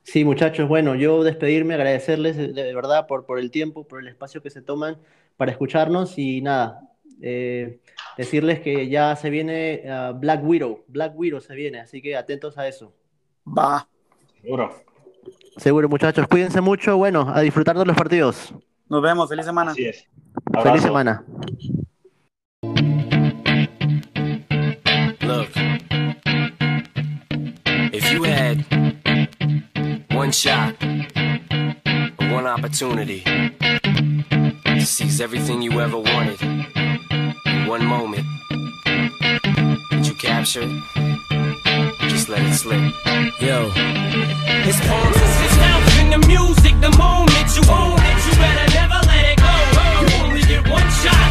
Sí, muchachos, bueno, yo despedirme, agradecerles de, verdad por, por el tiempo, por el espacio que se toman para escucharnos y nada, eh, decirles que ya se viene uh, Black Widow, Black Widow se viene, así que atentos a eso. Va. Seguro. Seguro, muchachos. Cuídense mucho. Bueno, a disfrutar de los partidos. Nos vemos. Feliz semana. Así es. Feliz semana. One shot, one opportunity to seize everything you ever wanted, one moment that you captured, just let it slip. Yo. His palms is his house in the music, the moment you own it, you better never let it go. You only get one shot.